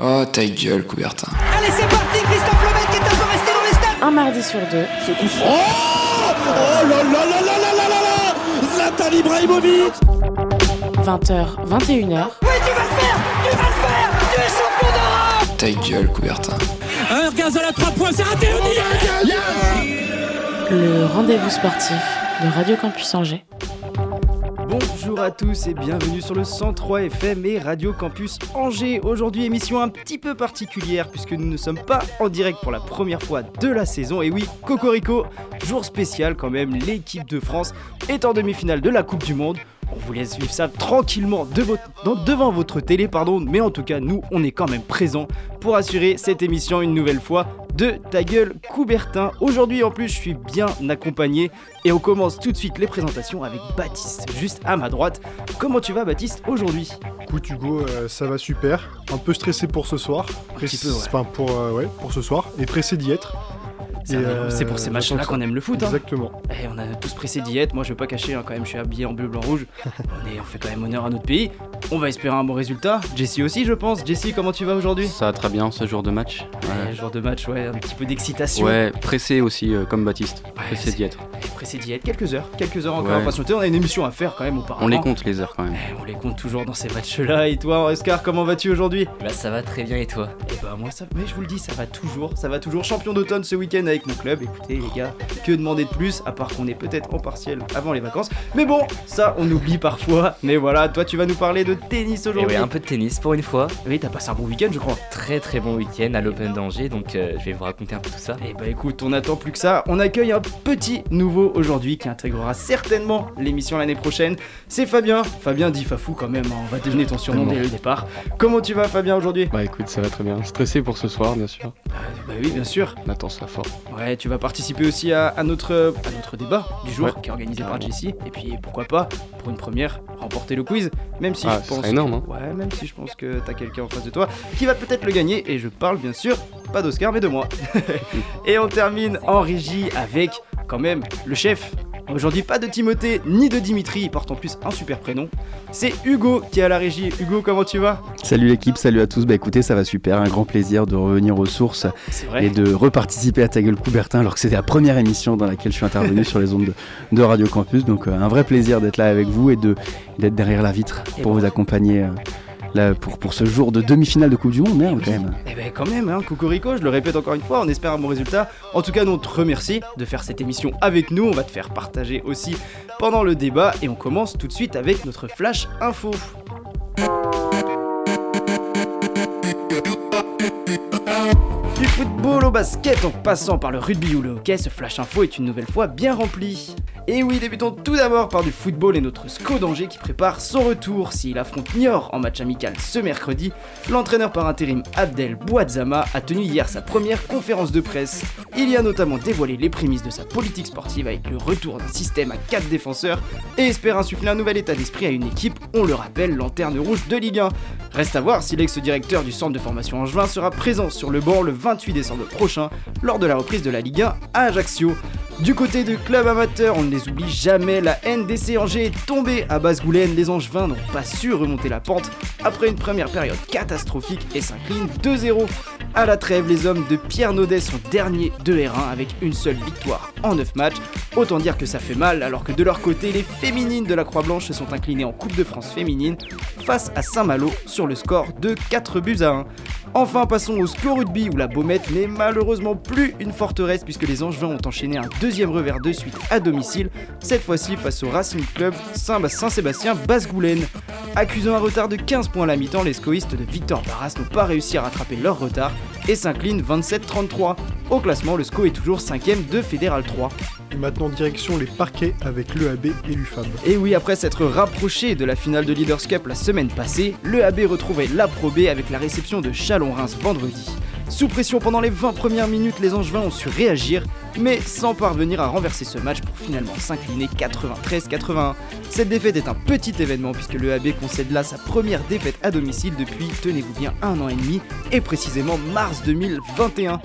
Oh, ta gueule, Coubertin. Allez, c'est parti, Christophe Lemaitre qui est un peu resté dans les stades. Un mardi sur deux. Ce coup Oh, oh là là là là là là là Zlatan Ibrahimovic 20h, 21h. Oui, tu vas le faire Tu vas le faire Tu es champion d'Europe Ta gueule, Coubertin. Un gaz à la 3 points, c'est raté, on y est Le rendez-vous sportif de Radio Campus Angers. Bonjour à tous et bienvenue sur le 103 FM et Radio Campus Angers. Aujourd'hui émission un petit peu particulière puisque nous ne sommes pas en direct pour la première fois de la saison. Et oui, Cocorico, jour spécial quand même, l'équipe de France est en demi-finale de la Coupe du Monde. On vous laisse vivre ça tranquillement de votre- dans- devant votre télé, pardon, mais en tout cas nous on est quand même présents pour assurer cette émission une nouvelle fois de Ta gueule Coubertin. Aujourd'hui en plus je suis bien accompagné et on commence tout de suite les présentations avec Baptiste, juste à ma droite. Comment tu vas Baptiste aujourd'hui? Écoute Hugo, euh, ça va super. Un peu stressé pour ce soir. petit peu, ouais. Enfin pour, euh, ouais, pour ce soir. Et pressé d'y être. C'est Et, euh, c'est pour ces euh, matchs-là qu'on aime le foot. Hein. Exactement. Eh, on a tous pressé d'y être, moi je vais pas cacher hein, quand même, je suis habillé en bleu, blanc, rouge. on, est, on fait quand même honneur à notre pays. On va espérer un bon résultat. Jessie aussi je pense. Jessie comment tu vas aujourd'hui? Ça va très bien ce jour de match. Ouais, jour de match, ouais, un petit peu d'excitation. Ouais, pressé aussi euh, comme Baptiste. Ouais, Pressé c'est- d'y être. Pressé d'y être quelques heures, quelques heures encore Ouais. à patienter. On a une émission à faire quand même auparavant. On les compte les heures quand même. Eh, on les compte toujours dans ces matchs-là. Et toi, Oscar, comment vas-tu aujourd'hui? Bah ça va très bien et toi? Eh bah moi ça, mais je vous le dis, ça va toujours, ça va toujours. Champion d'automne ce week-end avec mon club. Écoutez les gars, que demander de plus à part qu'on est peut-être en partiel avant les vacances. Mais bon, ça on oublie parfois. Mais voilà, toi tu vas nous parler de tennis Et aujourd'hui. un peu de tennis pour une fois. Oui, t'as passé un bon week-end, je crois. Très très bon week-end à l'Open d'Angers, donc euh, je vais vous raconter un peu tout ça. Eh bah écoute, on attend plus que ça. On accueille un petit nouveau aujourd'hui qui intégrera certainement l'émission l'année prochaine. C'est Fabien. Fabien dit Fafou quand même. hein. On va devenir ton surnom dès le départ. Comment tu vas, Fabien, aujourd'hui? Bah écoute, ça va très bien. Stressé pour ce soir, bien sûr. Bah oui, bien sûr. On attend ça fort. Ouais, tu vas participer aussi à, à notre, à notre débat du jour Ouais, qui est organisé par. Jessie. Et puis pourquoi pas, pour une première, remporter le quiz. Même si Ah, je pense. énorme, hein. Ouais, même si je pense que t'as quelqu'un en face de toi qui va peut-être le gagner. Et je parle bien sûr, pas d'Oscar, mais de moi. et on termine en régie avec quand même le chef. Aujourd'hui, pas de Timothée ni de Dimitri, il porte en plus un super prénom. C'est Hugo qui est à la régie. Hugo, comment tu vas? Salut l'équipe, salut à tous. Bah écoutez, ça va super, un grand plaisir de revenir aux sources et de reparticiper à Ta gueule Coubertin alors que c'était la première émission dans laquelle je suis intervenu sur les ondes de, de Radio Campus. Donc euh, un vrai plaisir d'être là avec vous et de d'être derrière la vitre Et pour bon. vous accompagner euh, pour, pour ce jour de demi-finale de Coupe du Monde, merde quand même. Eh ben quand même, hein, Cocorico, je le répète encore une fois, on espère un bon résultat. En tout cas, nous on te remercie de faire cette émission avec nous, on va te faire partager aussi pendant le débat et on commence tout de suite avec notre flash info. Football au basket en passant par le rugby ou le hockey, ce flash info est une nouvelle fois bien rempli. Et oui, débutons tout d'abord par du football et notre SCO d'Angers qui prépare son retour. S'il affronte Niort en match amical ce mercredi, l'entraîneur par intérim Abdel Bouadzama a tenu hier sa première conférence de presse. Il y a notamment dévoilé les prémices de sa politique sportive avec le retour d'un système à 4 défenseurs et espère insuffler un nouvel état d'esprit à une équipe, on le rappelle, lanterne rouge de Ligue 1. Reste à voir si l'ex-directeur du centre de formation Angevin sera présent sur le banc le 28 décembre prochain lors de la reprise de la Ligue 1 à Ajaccio. Du côté du club amateur, on ne les oublie jamais, la NDC Angers est tombée à Basse-Goulaine. Les Angevins n'ont pas su remonter la pente après une première période catastrophique et s'inclinent 2-0. À la trêve, les hommes de Pierre Naudet sont derniers de R1 avec une seule victoire en 9 matchs. Autant dire que ça fait mal, alors que de leur côté, les féminines de la Croix-Blanche se sont inclinées en Coupe de France féminine face à Saint-Malo sur le score de 4 buts à 1. Enfin, passons au score rugby où la Baumette n'est malheureusement plus une forteresse puisque les Angevins ont enchaîné un deuxième revers de suite à domicile, cette fois-ci face au Racing Club Saint- Saint-Sébastien Basse-Goulaine. Accusant un retard de 15 points à la mi-temps, les scoïstes de Victor Barras n'ont pas réussi à rattraper leur retard et s'inclinent 27-33. Au classement, le SCO est toujours 5ème de Fédéral 3. Et maintenant, direction les parquets avec l'EAB et l'UFAB. Et oui, après s'être rapproché de la finale de Leaders Cup la semaine passée, le AB retrouvait la Pro B avec la réception de Chalon-Reims vendredi. Sous pression pendant les 20 premières minutes, les Angevins ont su réagir, mais sans parvenir à renverser ce match pour finalement s'incliner 93-81. Cette défaite est un petit événement puisque le AB concède là sa première défaite à domicile depuis, tenez-vous bien, un an et demi, et précisément mars 2021.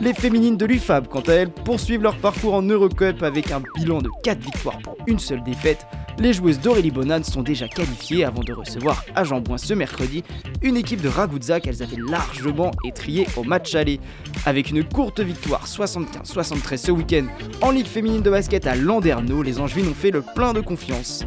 Les féminines de l'UFAB, quant à elles, poursuivent leur parcours en Eurocup avec un bilan de 4 victoires pour une seule défaite. les joueuses d'Aurélie Bonan sont déjà qualifiées avant de recevoir à Jambouin ce mercredi une équipe de Ragouzza qu'elles avaient largement étriée au match aller. Avec une courte victoire 75-73 ce week-end en Ligue féminine de basket à Landerneau, les Angevines ont fait le plein de confiance.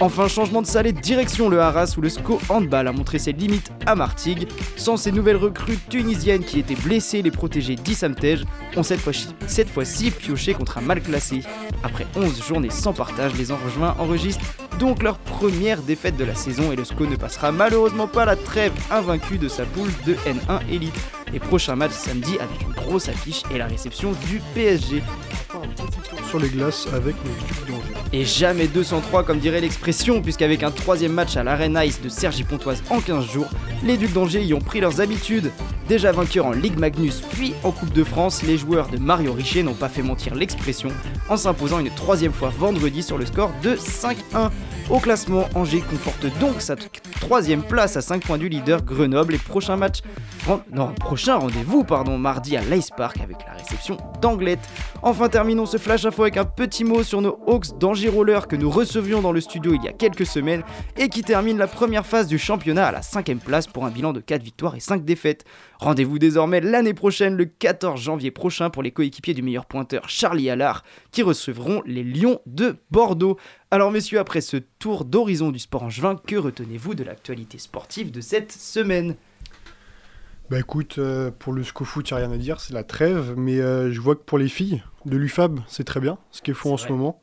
Enfin, changement de salle et direction le Haras où le SCO Handball a montré ses limites à Martigues. Sans ces nouvelles recrues tunisiennes qui étaient blessées, les protégés d'Issamtej ont cette fois-ci pioché contre un mal classé. Après 11 journées sans partage, les Angevins enregistrent donc leur première défaite de la saison et le SCO ne passera malheureusement pas la trêve invaincue de sa poule de N1 Elite. Et prochain match samedi avec une grosse affiche et la réception du PSG. Sur les glaces avec d'Angers. Et jamais 203 comme dirait l'expression, puisqu'avavec un troisième match à l'Arène Ice de Sergi Pontoise en 15 jours, les Ducs d'Angers y ont pris leurs habitudes. Déjà vainqueurs en Ligue Magnus puis en Coupe de France, les joueurs de Mario Richer n'ont pas fait mentir l'expression en s'imposant une troisième fois vendredi sur le score de 5-1. Au classement, Angers conforte donc sa troisième place à 5 points du leader Grenoble et prochain match, prochain rendez-vous pardon, mardi à l'Ice Park avec la réception d'Anglette. Enfin terminons ce flash info avec un petit mot sur nos Hawks d'Angers Roller que nous recevions dans le studio il y a quelques semaines et qui termine la première phase du championnat à la cinquième place pour un bilan de 4 victoires et 5 défaites. Rendez-vous désormais l'année prochaine, le 14 janvier prochain, pour les coéquipiers du meilleur pointeur Charlie Allard qui recevront les Lions de Bordeaux. Alors messieurs, après ce tour d'horizon du sport angevin, que retenez-vous de l'actualité sportive de cette semaine? Bah écoute, euh, pour le SCOFoot, il n'y a rien à dire, c'est la trêve, mais euh, je vois que pour les filles de l'UFAB, c'est très bien ce qu'elles font en ce moment.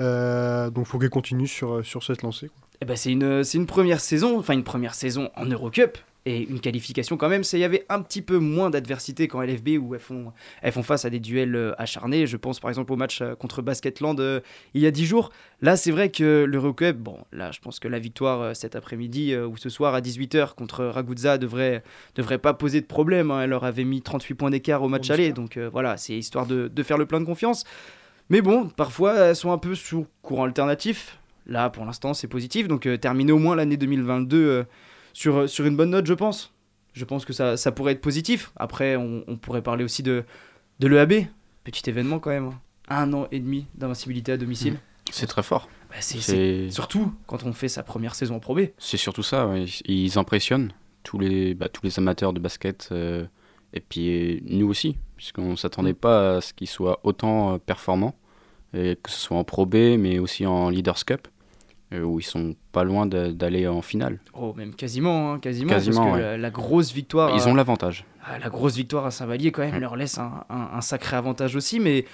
Euh, donc faut qu'elles continuent sur, sur cette lancée. quoi. Eh ben, c'est une, c'est une première saison, enfin une première saison en Eurocup et une qualification quand même. C'est il y avait un petit peu moins d'adversité qu'en LFB où elles font, elles font face à des duels euh, acharnés. Je pense par exemple au match euh, contre Basketland euh, il y a 10 jours. Là, c'est vrai que l'Eurocup, bon, là, je pense que la victoire euh, cet après-midi euh, ou ce soir à 18h contre Ragusa devrait, devrait pas poser de problème. hein. Elle leur avait mis 38 points d'écart au match On aller, donc voilà, c'est histoire de, de faire le plein de confiance. Mais bon, parfois elles sont un peu sous courant alternatif. Là, pour l'instant, c'est positif. Donc, terminer au moins l'année 2022 euh, sur, euh, sur une bonne note, je pense. Je pense que ça, ça pourrait être positif. Après, on, on pourrait parler aussi de, de l'EAB. Petit événement quand même. hein. Un an et demi d'invincibilité à domicile. C'est très fort. Bah, c'est, Surtout quand on fait sa première saison en Pro B. c'est surtout ça. ouais. Ils impressionnent tous les, bah, tous les amateurs de basket. euh, et puis euh, nous aussi, puisqu'on ne s'attendait pas à ce qu'ils soient autant performants. Et que ce soit en Pro B, mais aussi en Leaders Cup, où ils sont pas loin d'aller en finale. Oh, même quasiment, hein, quasiment. Quasiment, parce que ouais. la, la grosse victoire. Ils euh, ont l'avantage. Ah, la grosse victoire à Saint-Vallier quand même Mm. leur laisse un, un- un sacré avantage aussi mais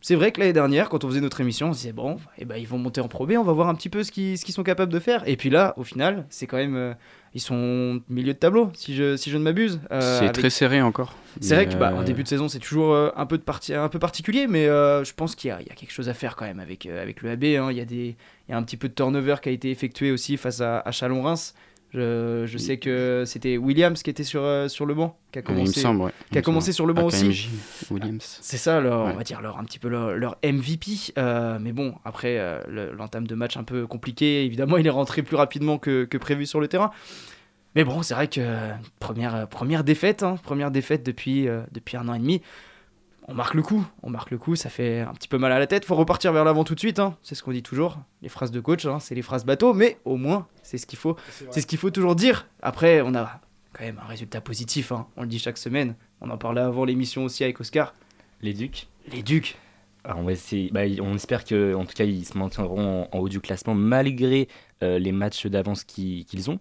c'est vrai que l'année dernière quand on faisait notre émission on se disait bon eh ben, ils vont monter en Pro B on va voir un petit peu ce qu'ils sont capables de faire et puis là au final c'est quand même euh, ils sont milieu de tableau si je, si je ne m'abuse Euh, c'est avec- très serré encore. c'est vrai Mais, que bah, euh, début de saison c'est toujours un peu de parti un peu particulier mais je pense qu'il y, y a quelque chose à faire quand même avec avec le AB hein. il y a des il y a un petit peu de turnover qui a été effectué aussi face à, à Chalon-Reims je, je sais que c'était Williams qui était sur, euh, sur le banc qui a il me commencé semble, ouais. Il qui a me commencé sur le banc aussi. Williams. C'est ça, leur, Ouais. on va dire leur, un petit peu leur, leur MVP. euh, mais bon, après euh, le- l'entame de match un peu compliqué, évidemment, il est rentré plus rapidement que, que prévu sur le terrain. Mais bon, c'est vrai que première, première défaite, hein, première défaite depuis, depuis un an et demi. On marque le coup, on marque le coup, ça fait un petit peu mal à la tête. Faut repartir vers l'avant tout de suite, hein. c'est ce qu'on dit toujours. Les phrases de coach, hein, c'est les phrases bateau, mais au moins, c'est ce qu'il faut, c'est ce qu'il faut toujours dire. Après, on a quand même un résultat positif, hein. on le dit chaque semaine. On en parlait avant l'émission aussi avec Oscar. Les Ducs. Les Ducs, Alors on, va essayer, bah, on espère que en tout cas ils se maintiendront en, en haut du classement malgré euh, les matchs d'avance qui- qu'ils ont.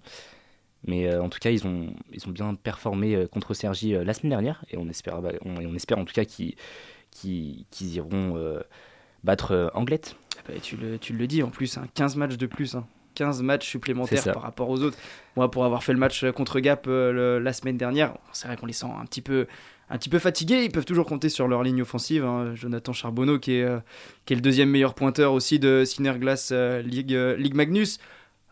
Mais euh, en tout cas ils ont, ils ont bien performé euh, contre Sergi euh, la semaine dernière et on espère, bah, on, espère en tout cas qu'ils qu'ils- qu'ils iront battre Anglette. Bah, tu, le, tu le dis en plus, hein, 15 matchs de plus. hein. 15 matchs supplémentaires par rapport aux autres. Moi, pour avoir fait le match contre Gap le- la semaine dernière, c'est vrai qu'on les sent un petit peu, un petit peu fatigués. Ils peuvent toujours compter sur leur ligne offensive. hein. Jonathan Charbonneau, qui est, euh, qui est le deuxième meilleur pointeur aussi de Synerglass euh, euh, Ligue Magnus.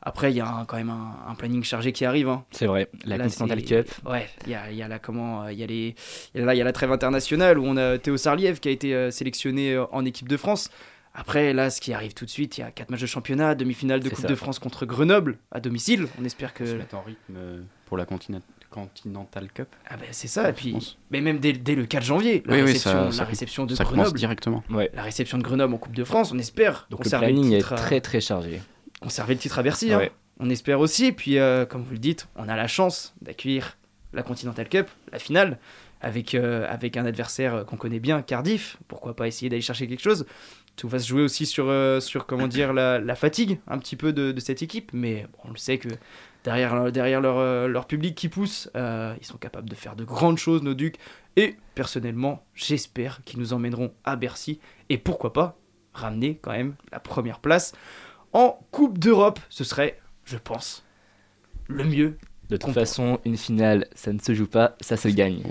Après, il y a un- quand même un, un planning chargé qui arrive. hein. C'est vrai, la Là, Continental Cup. Ouais, il y a, il y a là comment, euh, il y a les, il y a là, il y a la trêve internationale où on a Théo Sarliev qui a été euh, sélectionné euh, en équipe de France. Après, là, ce qui arrive tout de suite, il y a quatre matchs de championnat, demi-finale de Coupe ça. de France contre Grenoble à domicile. On espère que. On se en rythme pour la Continent- Continental Cup. Ah ben c'est ça. Et puis, mais même dès, dès le 4 janvier, la Oui, oui, réception, ça- la ça- réception de Ça Grenoble, directement. Ouais. la réception de Grenoble en Coupe de France, on espère. Donc On le planning est très très chargé. Conserver le titre à Bercy. hein. On espère aussi. Et puis, euh, comme vous le dites, on a la chance d'accueillir la Continental Cup, la finale, avec, euh, avec un adversaire euh, qu'on connaît bien, Cardiff. Pourquoi pas essayer d'aller chercher quelque chose? Tout va se jouer aussi sur, euh, sur comment dire, la, la fatigue un petit peu de, de cette équipe. Mais bon, on le sait que derrière, derrière leur, leur public qui pousse, ils sont capables de faire de grandes choses, nos Ducs. Et personnellement, j'espère qu'ils nous emmèneront à Bercy. Et pourquoi pas ramener quand même la première place en Coupe d'Europe. Ce serait, je pense, le mieux. De toute façon, une finale, ça ne se joue pas, ça se gagne.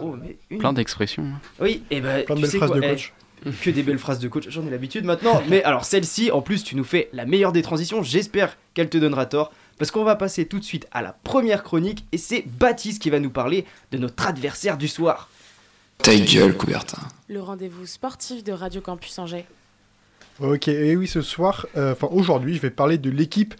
Oh, mais une- Plein d'expressions. hein. Oui, et ben Plein de belles phrases quoi, de eh, coach. que des belles phrases de coach, j'en ai l'habitude maintenant. Mais alors celle-ci, en plus, tu nous fais la meilleure des transitions. J'espère qu'elle te donnera tort. Parce qu'on va passer tout de suite à la première chronique. Et c'est Baptiste qui va nous parler de notre adversaire du soir. Ta gueule, Coubertin. Le rendez-vous sportif de Radio Campus Angers. Ok, et oui, ce soir, euh, enfin aujourd'hui, je vais parler de l'équipe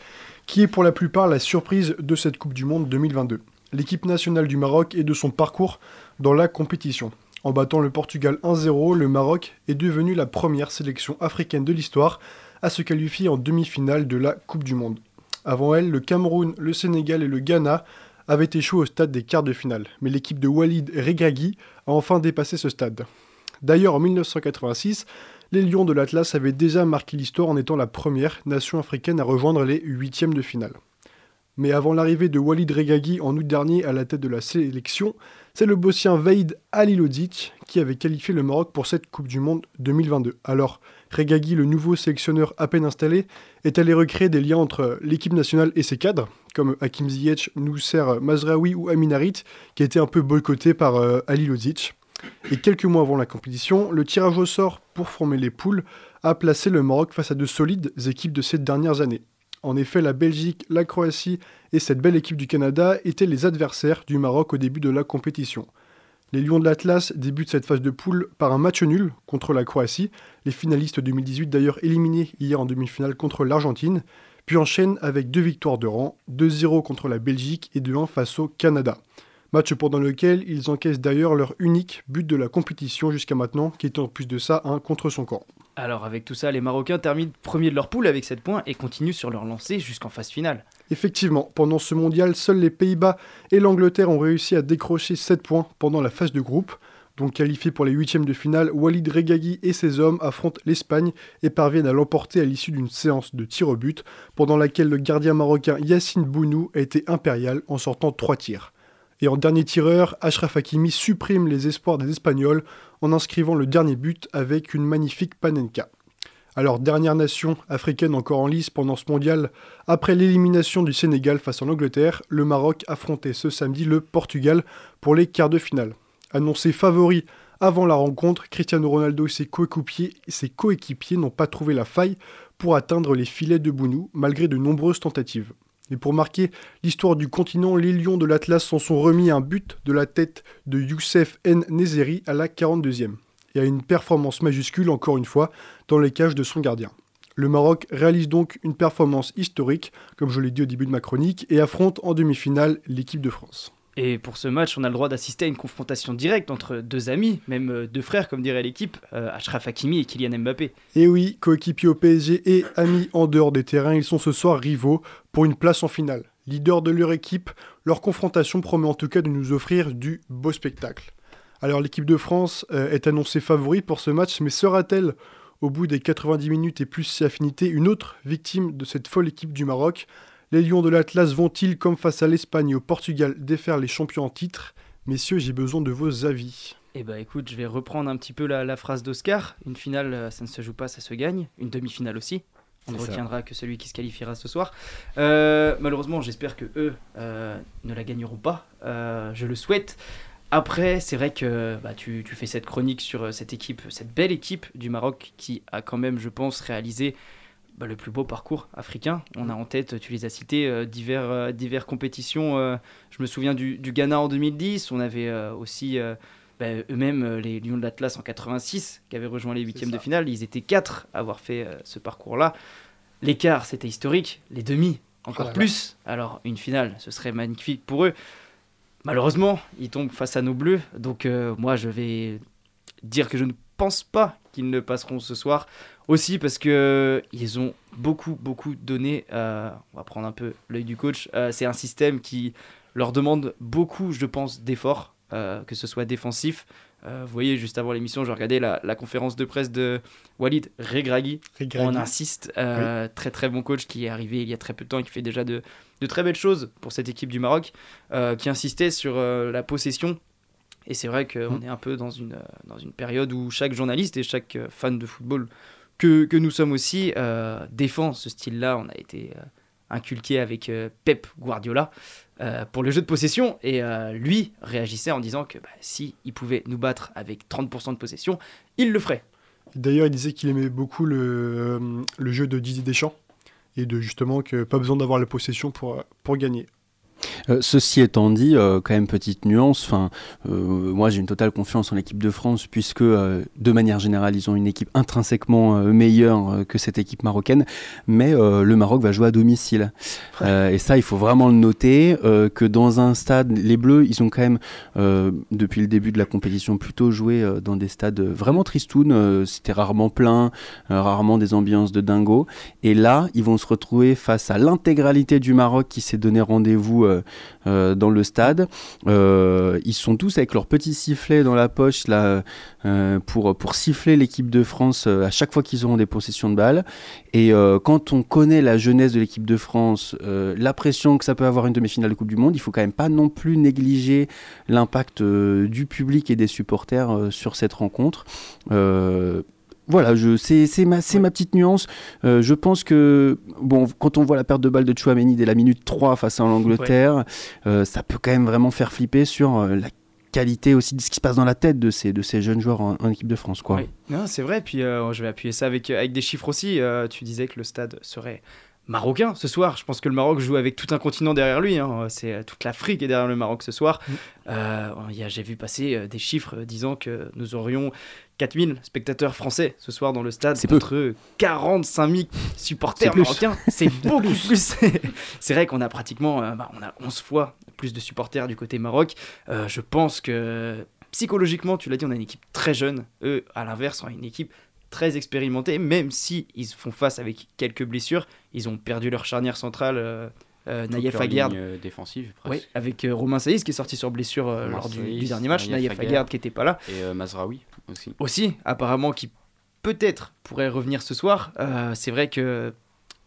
qui est pour la plupart la surprise de cette Coupe du Monde 2022. L'équipe nationale du Maroc et de son parcours dans la compétition. En battant le Portugal 1-0, le Maroc est devenu la première sélection africaine de l'histoire à se qualifier en demi-finale de la Coupe du Monde. Avant elle, le Cameroun, le Sénégal et le Ghana avaient échoué au stade des quarts de finale, mais l'équipe de Walid Regragui a enfin dépassé ce stade. D'ailleurs, en 1986, les Lions de l'Atlas avaient déjà marqué l'histoire en étant la première nation africaine à rejoindre les huitièmes de finale. Mais avant l'arrivée de Walid Regragui en août dernier à la tête de la sélection, c'est le bossien Vaïd Halilodic qui avait qualifié le Maroc pour cette Coupe du Monde 2022. Alors, Regragui, le nouveau sélectionneur à peine installé, est allé recréer des liens entre l'équipe nationale et ses cadres, comme Hakim Ziyech, Nousser Mazraoui ou Amin Harit, qui étaient un peu boycottés par euh. Et quelques mois avant la compétition, le tirage au sort pour former les poules a placé le Maroc face à de solides équipes de ces dernières années. En effet, la Belgique, la Croatie et cette belle équipe du Canada étaient les adversaires du Maroc au début de la compétition. Les Lions de l'Atlas débutent cette phase de poule par un match nul contre la Croatie, les finalistes 2018 d'ailleurs éliminés hier en demi-finale contre l'Argentine, puis enchaînent avec deux victoires de rang, 2-0 contre la Belgique et 2-1 face au Canada. Match pendant lequel ils encaissent d'ailleurs leur unique but de la compétition jusqu'à maintenant, qui est en plus de ça un contre son camp. Alors avec tout ça, les Marocains terminent premier de leur poule avec 7 points et continuent sur leur lancée jusqu'en phase finale. Effectivement, pendant ce mondial, seuls les Pays-Bas et l'Angleterre ont réussi à décrocher 7 points pendant la phase de groupe. Donc qualifiés pour les huitièmes de finale, Walid Regragui et ses hommes affrontent l'Espagne et parviennent à l'emporter à l'issue d'une séance de tir au but, pendant laquelle le gardien marocain Yassine Bounou a été impérial en sortant 3 tirs. Et en dernier tireur, Ashraf Hakimi supprime les espoirs des Espagnols en inscrivant le dernier but avec une magnifique panenka. Alors, dernière nation africaine encore en lice pendant ce mondial, après l'élimination du Sénégal face à l'Angleterre, le Maroc affrontait ce samedi le Portugal pour les quarts de finale. Annoncé favori avant la rencontre, Cristiano Ronaldo et ses coéquipiers, ses coéquipiers n'ont pas trouvé la faille pour atteindre les filets de Bounou, malgré de nombreuses tentatives. Et pour marquer l'histoire du continent, les Lions de l'Atlas s'en sont remis un but de la tête de Youssef N. Nezeri à la 42e, et à une performance majuscule, encore une fois, dans les cages de son gardien. Le Maroc réalise donc une performance historique, comme je l'ai dit au début de ma chronique, et affronte en demi-finale l'équipe de France. Et pour ce match, on a le droit d'assister à une confrontation directe entre deux amis, même euh, deux frères comme dirait l'équipe, euh, Ashraf Hakimi et Kylian Mbappé. Et oui, coéquipiers au PSG et amis en dehors des terrains, ils sont ce soir rivaux pour une place en finale. Leader de leur équipe, leur confrontation promet en tout cas de nous offrir du beau spectacle. Alors l'équipe de France euh, est annoncée favori pour ce match, mais sera-t-elle, au bout des 90 minutes et plus si affinité, une autre victime de cette folle équipe du Maroc? Les Lions de l'Atlas vont-ils, comme face à l'Espagne et au Portugal, défaire les champions en titre? Messieurs, j'ai besoin de vos avis. Eh bah écoute, je vais reprendre un petit peu la, la phrase d'Oscar. Une finale, euh, ça ne se joue pas, ça se gagne. Une demi-finale aussi. On ne retiendra que celui qui se qualifiera ce soir. Euh, malheureusement, j'espère que eux euh, ne la gagneront pas. Euh, je le souhaite. Après, c'est vrai que bah, tu, tu fais cette chronique sur cette équipe, cette belle équipe du Maroc qui a quand même, je pense, réalisé bah, le plus beau parcours africain. On a en tête, tu les as cités, euh, divers, euh, divers compétitions. euh, je me souviens du, du Ghana en 2010. On avait euh, aussi bah, eux-mêmes les Lions de l'Atlas en 86 qui avaient rejoint les huitièmes de finale. Ils étaient quatre à avoir fait ce parcours-là. L'écart, c'était historique. Les demi, encore plus. Alors, une finale, ce serait magnifique pour eux. Malheureusement, ils tombent face à nos bleus. Donc, moi, je vais dire que je ne pense pas qu'ils ne passeront ce soir. Aussi parce que ils ont beaucoup, beaucoup donné. euh, on va prendre un peu l'œil du coach. euh, c'est un système qui leur demande beaucoup, je pense, d'efforts, euh, que ce soit défensif. Euh, vous voyez, juste avant l'émission, je regardais la, la conférence de presse de Walid Regragui. On insiste. euh, Très, très bon coach qui est arrivé il y a très peu de temps et qui fait déjà de, de très belles choses pour cette équipe du Maroc, euh, qui insistait sur euh, la possession. Et c'est vrai qu'on Mm. est un peu dans une, euh, dans une période où chaque journaliste et chaque euh, fan de football que, que nous sommes aussi euh, défend ce style-là. On a été euh, inculqué avec euh, Pep Guardiola pour le jeu de possession. Et lui réagissait en disant que bah, si il pouvait nous battre avec 30% de possession, il le ferait. D'ailleurs, il disait qu'il aimait beaucoup le, le jeu de Didier Deschamps et de justement que pas besoin d'avoir la possession pour, pour gagner. Euh, ceci étant dit, euh, quand même petite nuance. Enfin, euh, moi j'ai une totale confiance en l'équipe de France puisque de manière générale ils ont une équipe intrinsèquement meilleure que cette équipe marocaine. Mais le Maroc va jouer à domicile et ça il faut vraiment le noter que dans un stade, les Bleus ils ont quand même depuis le début de la compétition plutôt joué dans des stades vraiment tristounes. C'était rarement plein, rarement des ambiances de dingo. Et là ils vont se retrouver face à l'intégralité du Maroc qui s'est donné rendez-vous dans le stade. Euh, ils sont tous avec leur petit sifflet dans la poche là, euh, pour, pour siffler l'équipe de France euh, à chaque fois qu'ils auront des possessions de balles. Et euh, quand on connaît la jeunesse de l'équipe de France, euh, la pression que ça peut avoir une demi-finale de Coupe du Monde, il faut quand même pas non plus négliger l'impact euh, du public et des supporters euh, sur cette rencontre. Euh, voilà, c'est, ma, ma petite nuance. Euh, je pense que, bon, quand on voit la perte de balle de Chouameni dès la minute 3 face à l'Angleterre, euh, ça peut quand même vraiment faire flipper sur euh, la qualité aussi de ce qui se passe dans la tête de ces, de ces jeunes joueurs en, en équipe de France. Quoi. Oui. Non, c'est vrai. Puis euh, je vais appuyer ça avec, avec des chiffres aussi. Tu disais que le stade serait marocain ce soir. Je pense que le Maroc joue avec tout un continent derrière lui. hein. C'est euh, toute l'Afrique est derrière le Maroc ce soir. Euh, y a- J'ai vu passer euh, des chiffres euh, disant que nous aurions 4000 spectateurs français ce soir dans le stade C'est peu. contre 45 000 supporters marocains. C'est beaucoup plus. C'est vrai qu'on a pratiquement euh, bah, on a 11 fois plus de supporters du côté Maroc. Euh, je pense que psychologiquement, tu l'as dit, on a une équipe très jeune. Eux, à l'inverse, ont une équipe très expérimentée, même si ils font face avec quelques blessures. Ils ont perdu leur charnière centrale, euh, euh, Naïef Aguerd. euh, défensive, presque. avec euh, Romain Saïs qui est sorti sur blessure lors du, Saïs, du dernier match. Naïef Aguerd. Qui n'était pas là. Et Mazraoui aussi. Aussi, apparemment, qui peut-être pourrait revenir ce soir. C'est vrai que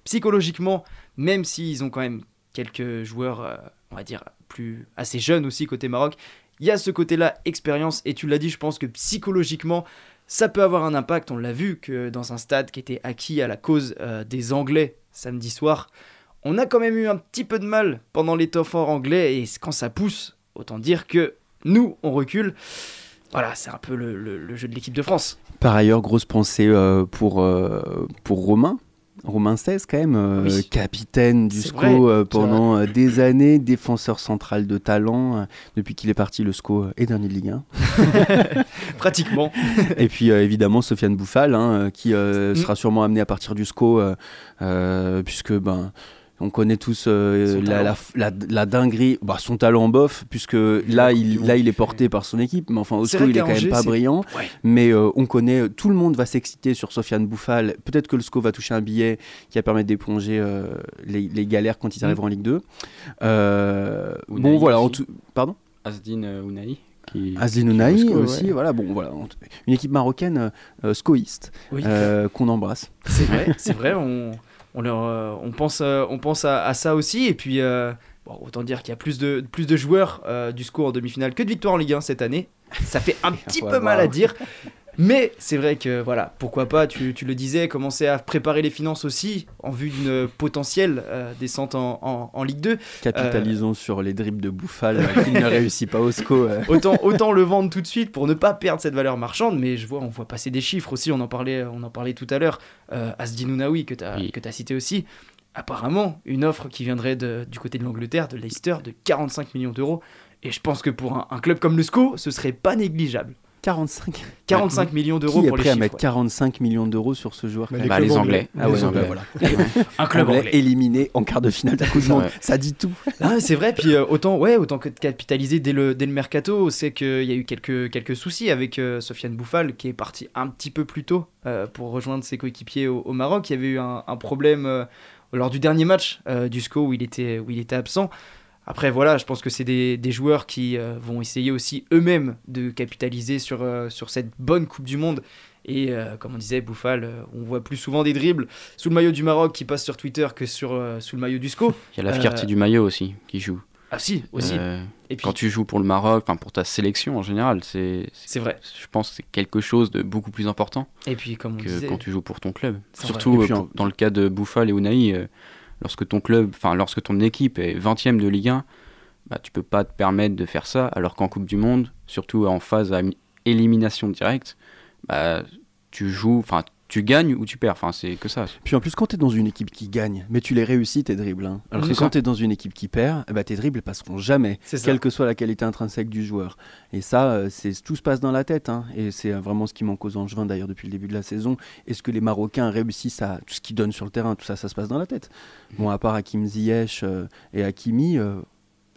psychologiquement, même s'ils ont quand même quelques joueurs, on va dire, plus assez jeunes aussi côté Maroc, il y a ce côté-là, expérience. Et tu l'as dit, je pense que psychologiquement, ça peut avoir un impact. On l'a vu que dans un stade qui était acquis à la cause des Anglais samedi soir, on a quand même eu un petit peu de mal pendant les temps anglais. Et quand ça pousse, autant dire que nous, on recule. Voilà, c'est un peu le jeu de l'équipe de France. Par ailleurs, grosse pensée euh, pour, euh, pour Romain. Romain 16 quand même, euh, Oui. capitaine du SCO vrai, euh, pendant euh, des années, défenseur central de talent. depuis qu'il est parti, le SCO est dernier de Ligue 1. Pratiquement. Et puis évidemment Sofiane Bouffal, hein, qui Mm. sera sûrement amené à partir du SCO, puisque ben on connaît tous euh, la, la, talent. la, la dinguerie, bah, son talent bof, puisque là il, là il est porté par son équipe, mais enfin au il est quand même pas brillant. Ouais. Mais euh, on connaît, tout le monde va s'exciter sur Sofiane Bouffal. Peut-être que le SCO va toucher un billet qui va permettre d'éponger euh, les, les galères quand ils arriveront en Ligue 2. Euh, Ou bon voilà, en tout... pardon? Asdin euh, Ounahi. Qui, SCO, aussi, ouais. voilà, bon voilà, une équipe marocaine euh, euh, scoïste Oui. euh, qu'on embrasse. C'est vrai, c'est vrai. On, on, leur, euh, on pense, euh, on pense à, à ça aussi. Et puis, euh, bon, autant dire qu'il y a plus de, plus de joueurs du score en demi-finale que de victoires en Ligue 1 cette année. Ça fait un petit peu mal à dire. Mais c'est vrai que, voilà, pourquoi pas, tu, tu le disais, commencer à préparer les finances aussi en vue d'une potentielle euh, descente en, en, en Ligue 2. Capitalisons sur les dribbles de Bouffal euh, qui ne réussit pas au SCO. euh. Autant, autant le vendre tout de suite pour ne pas perdre cette valeur marchande, mais je vois, on voit passer des chiffres aussi, on en parlait, on en parlait tout à l'heure, euh, Asdin Ounaoui que tu as, Oui. que as cité aussi. Apparemment, une offre qui viendrait de- du côté de l'Angleterre, de Leicester, de 45 millions d'euros. Et je pense que pour un, un club comme le SCO, ce serait pas négligeable. 45. 45 millions d'euros Qui est pour les prêt à chiffres. mettre ouais. 45 millions d'euros sur ce joueur les Bah, les Anglais. Ah ouais, Les Anglais, Anglais. voilà. Un club Anglais anglais. éliminé en quart de finale de la Coupe du Monde. Ouais. Ça dit tout. Ah, c'est vrai, puis euh, autant, ouais, autant que de capitaliser dès le, dès le mercato, c'est qu'il y a eu quelques, quelques soucis avec euh, Sofiane Bouffal qui est parti un petit peu plus tôt euh, pour rejoindre ses coéquipiers au, au Maroc. Il y avait eu un, un problème euh, lors du dernier match euh, du SCO où il était, où il était absent. Après, voilà, je pense que c'est des, des joueurs qui euh, vont essayer aussi eux-mêmes de capitaliser sur, euh, sur cette bonne Coupe du Monde. Et euh, comme on disait, Bouffal, euh, on voit plus souvent des dribbles sous le maillot du Maroc qui passent sur Twitter que sur, euh, sous le maillot du SCO. Il y a la fierté Euh, du maillot aussi qui joue. Ah si, aussi. Euh, Et puis, quand tu joues pour le Maroc, enfin pour ta sélection en général, c'est, vrai. je pense que c'est quelque chose de beaucoup plus important Et puis, comme on que disait, quand tu joues pour ton club. Surtout euh, puis, en- dans le cas de Bouffal et euh, lorsque ton club, enfin lorsque ton équipe est 20e de Ligue 1, bah, tu peux pas te permettre de faire ça, alors qu'en Coupe du Monde, surtout en phase à mi- élimination directe, bah, tu joues, tu gagnes ou tu perds, enfin c'est que ça. Puis en plus, quand tu es dans une équipe qui gagne, mais tu les réussis, tes dribbles. hein. Alors que C'est quand tu es dans une équipe qui perd, eh ben, tes dribbles passeront jamais, quelle que soit la qualité intrinsèque du joueur. Et ça, euh, c'est tout se passe dans la tête. hein. Et c'est euh, vraiment ce qui manque aux Angevins d'ailleurs depuis le début de la saison. Est-ce que les Marocains réussissent à tout ce qu'ils donnent sur le terrain Tout ça, ça se passe dans la tête. Bon, à part Hakim Ziyech euh, et Hakimi. euh,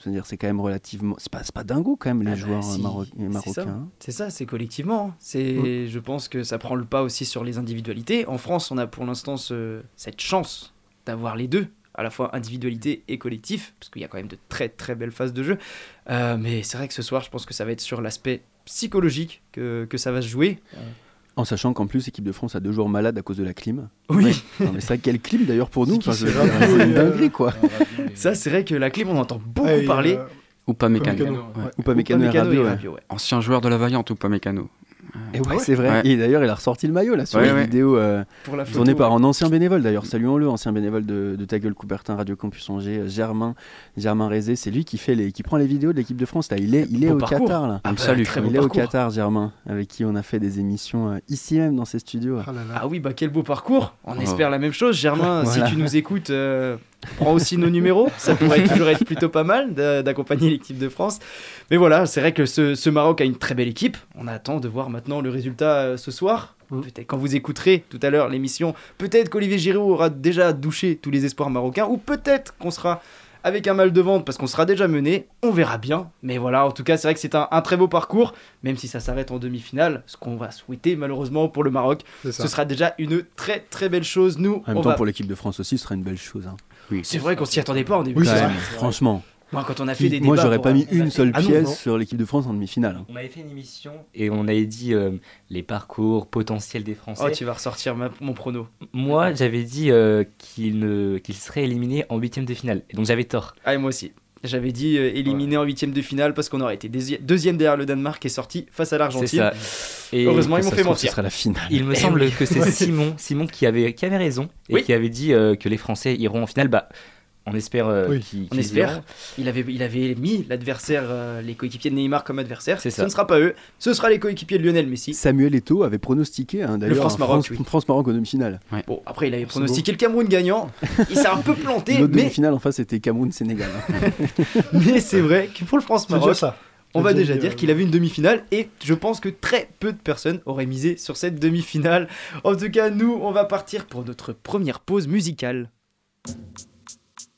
c'est-à-dire, c'est quand même relativement. C'est pas, pas dingo quand même, les Ah bah joueurs euh, si, marocains. hein. C'est ça, c'est collectivement. C'est, je pense que ça prend le pas aussi sur les individualités. En France, on a pour l'instant ce- cette chance d'avoir les deux, à la fois individualité et collectif, parce qu'il y a quand même de très très belles phases de jeu. Euh, mais c'est vrai que ce soir, je pense que ça va être sur l'aspect psychologique que, que ça va se jouer. En sachant qu'en plus, l'équipe de France a deux joueurs malades à cause de la clim. Oui, Non, mais vrai, quelle clim d'ailleurs pour nous Enfin, c'est une euh, dinguerie quoi. ça c'est vrai que la clim, on entend beaucoup Ouais, parler. euh, Ou pas mécano. Ou pas Mécano ouais. Ancien joueur de la Vaillante ou pas mécano. Et ouais, Ah ouais c'est vrai. Ouais. Et d'ailleurs, il a ressorti le maillot là sur ouais. vidéos euh, Pour la photo, tournées par un ancien bénévole d'ailleurs. Saluons-le, ancien bénévole de, de Ta Gueule Coubertin Radio Campus Angers, euh, Germain, Germain Rézé. C'est lui qui fait les, qui prend les vidéos de l'équipe de France là. Il est, il est Beau au parcours. Qatar là. Ah bah, il est au. Qatar, Germain, avec qui on a fait des émissions euh, ici même dans ces studios. ah là là. Ah oui, bah quel beau parcours. On Oh. espère la même chose. Germain, Voilà. si tu nous écoutes, euh, prends aussi nos numéros. Ça pourrait toujours être plutôt pas mal d'a- d'accompagner l'équipe de France. Mais voilà, c'est vrai que ce, ce Maroc a une très belle équipe. On attend de voir maintenant le résultat euh, ce soir. Mm. Peut-être quand vous écouterez tout à l'heure l'émission, peut-être qu'Olivier Giroud aura déjà douché tous les espoirs marocains, ou peut-être qu'on sera avec un mal de ventre parce qu'on sera déjà mené. On verra bien. Mais voilà, en tout cas, c'est vrai que c'est un, un très beau parcours, même si ça s'arrête en demi-finale. Ce qu'on va souhaiter malheureusement pour le Maroc, ce sera déjà une très très belle chose. Nous, En même on temps, va- pour l'équipe de France aussi, ce serait une belle chose. hein. Oui. c'est vrai qu'on s'y attendait pas en début. Oui. Franchement, Moi, quand on a fait des moi j'aurais pas mis une fait- seule Ah non, pièce non. sur l'équipe de France en demi-finale. hein. On avait fait une émission et on avait dit euh, les parcours potentiels des Français. Oh, tu vas ressortir ma- mon prono. Moi, j'avais dit euh, qu'il ne... qu'il serait éliminé en huitième de finale. Et donc j'avais tort. Ah, et moi aussi. J'avais dit euh, éliminé en huitième de finale parce qu'on aurait été deuxi- deuxième derrière le Danemark et sorti face à l'Argentine. Et Heureusement, ils m'ont fait trouve, Ce mentir. sera la finale. il me Eh semble oui. que c'est Simon, Simon qui avait, qui avait raison et Oui. qui avait dit euh, que les Français iront en finale. Bah, on espère euh, Oui. qu'ils- On qu'ils espère. iront. Il avait, il avait mis l'adversaire, euh, les coéquipiers de Neymar comme adversaire. Ce ça. ne sera pas eux. Ce sera les coéquipiers de Lionel Messi. Samuel Eto'o avait pronostiqué hein, d'ailleurs France-Maroc, France, oui. France-Maroc en demi-finale. Bon, après, il avait pronostiqué le Cameroun gagnant. Il s'est un peu planté, mais, demi-finale en face c'était Cameroun-Sénégal. hein. mais c'est vrai que pour le France-Maroc, ça. On va déjà dire euh, qu'il avait une demi-finale et je pense que très peu de personnes auraient misé sur cette demi-finale. En tout cas, nous, on va partir pour notre première pause musicale.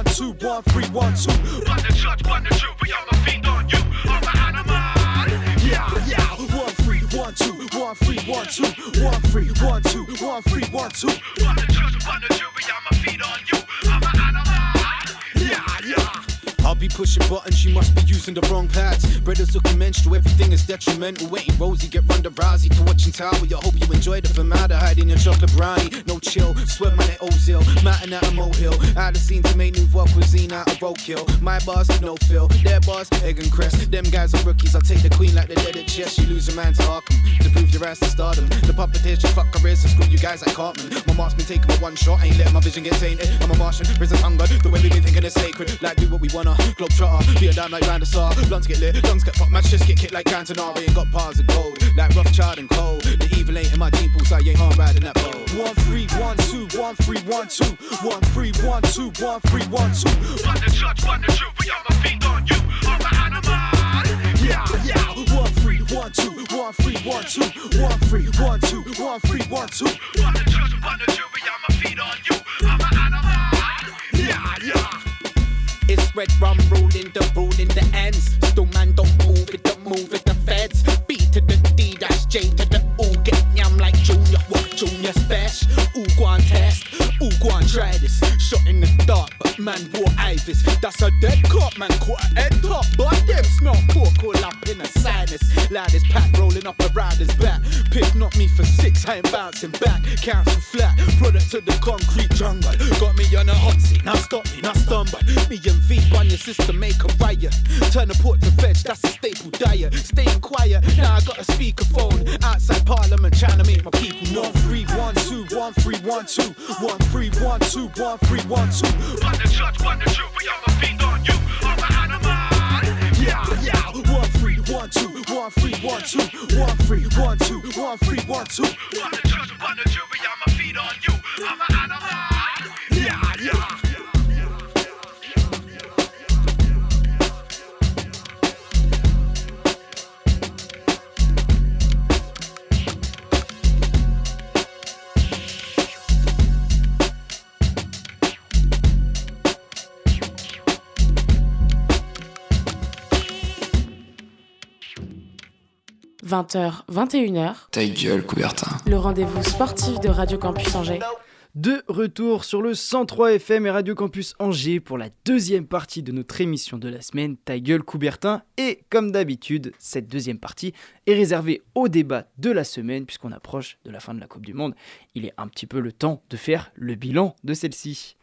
one two one three one two. Run the church, run the truth, we my feet on you. I'm an animal. Yeah, yeah. One three one two one three one two one three one two one three one two. Pushing buttons, she must be using the wrong pads. Brothers looking menstrual, everything is detrimental. Waiting Rosie, get Ronda Rousey to watching Tower. I hope you enjoy the formaldehyde in your chocolate brownie. No chill, sweat my Ozil, mountain out of molehill. Out of scene to make new cuisine out of roadkill. My boss, no fill. Their boss, egg and crest. Them guys are rookies. I take the queen like the dead at chess. She lose a man to Arkham to prove your ass to stardom. The puppeteers just fuck careers and screw you guys like Cartman. My mark's been taking my one shot. Ain't letting my vision get tainted. I'm a Martian, prison hunger. The way we been thinking is sacred. Like do what we wanna. Globe trotter, be a damn like Randa Blunts get lit, lungs get fucked. Match just get kicked like Cantonari. Ain't got bars of gold. Like Rothschild and Cole. The evil ain't in my pool, so I ain't on riding that boat. One three one two, one three one two, one three one two, one three one two. One the judge, one the jury, I'm a fiend on you. I'm an animal. Yeah, yeah. One three one two, one three one two, one three one two, one three one two. One the judge, one the jury, I'm a fiend on you. I'm an It's red rum ruling the ruling the ends. Still man don't move it, don't move it. The feds B to the D dash J to the O. Get yam like Junior, what Junior special? Ooh, go on test, ooh, go on try this. Shot in the dark, man wore Ivis. That's a dead cop, man caught a head top. But them smell pork all up in a sinus. Loudest pack rolling up around his back. Pick not me for six, I ain't bouncing back. Council flat, product of the concrete jungle. Got me on a hot seat, now stop me, now stumble. Me and V run your system, make a riot. Turn the port to veg, that's a staple diet. Staying quiet, now I got a speakerphone. Outside parliament, trying to make my people know. One three one two, one three one two, one three one two, one three one two. One the judge, one the jury, I'm a fiend on you. I'm an animal. Yeah, yeah. One three one two, one three one two, one three one two, one the judge, one the jury, I'm a fiend on you. I'm an animal. 20h, 21h, Ta gueule, Coubertin. le rendez-vous sportif de Radio Campus Angers. De retour sur le 103 FM et Radio Campus Angers pour la deuxième partie de notre émission de la semaine, Ta gueule Coubertin. Et comme d'habitude, cette deuxième partie est réservée au débat de la semaine, puisqu'on approche de la fin de la Coupe du Monde. Il est un petit peu le temps de faire le bilan de celle-ci.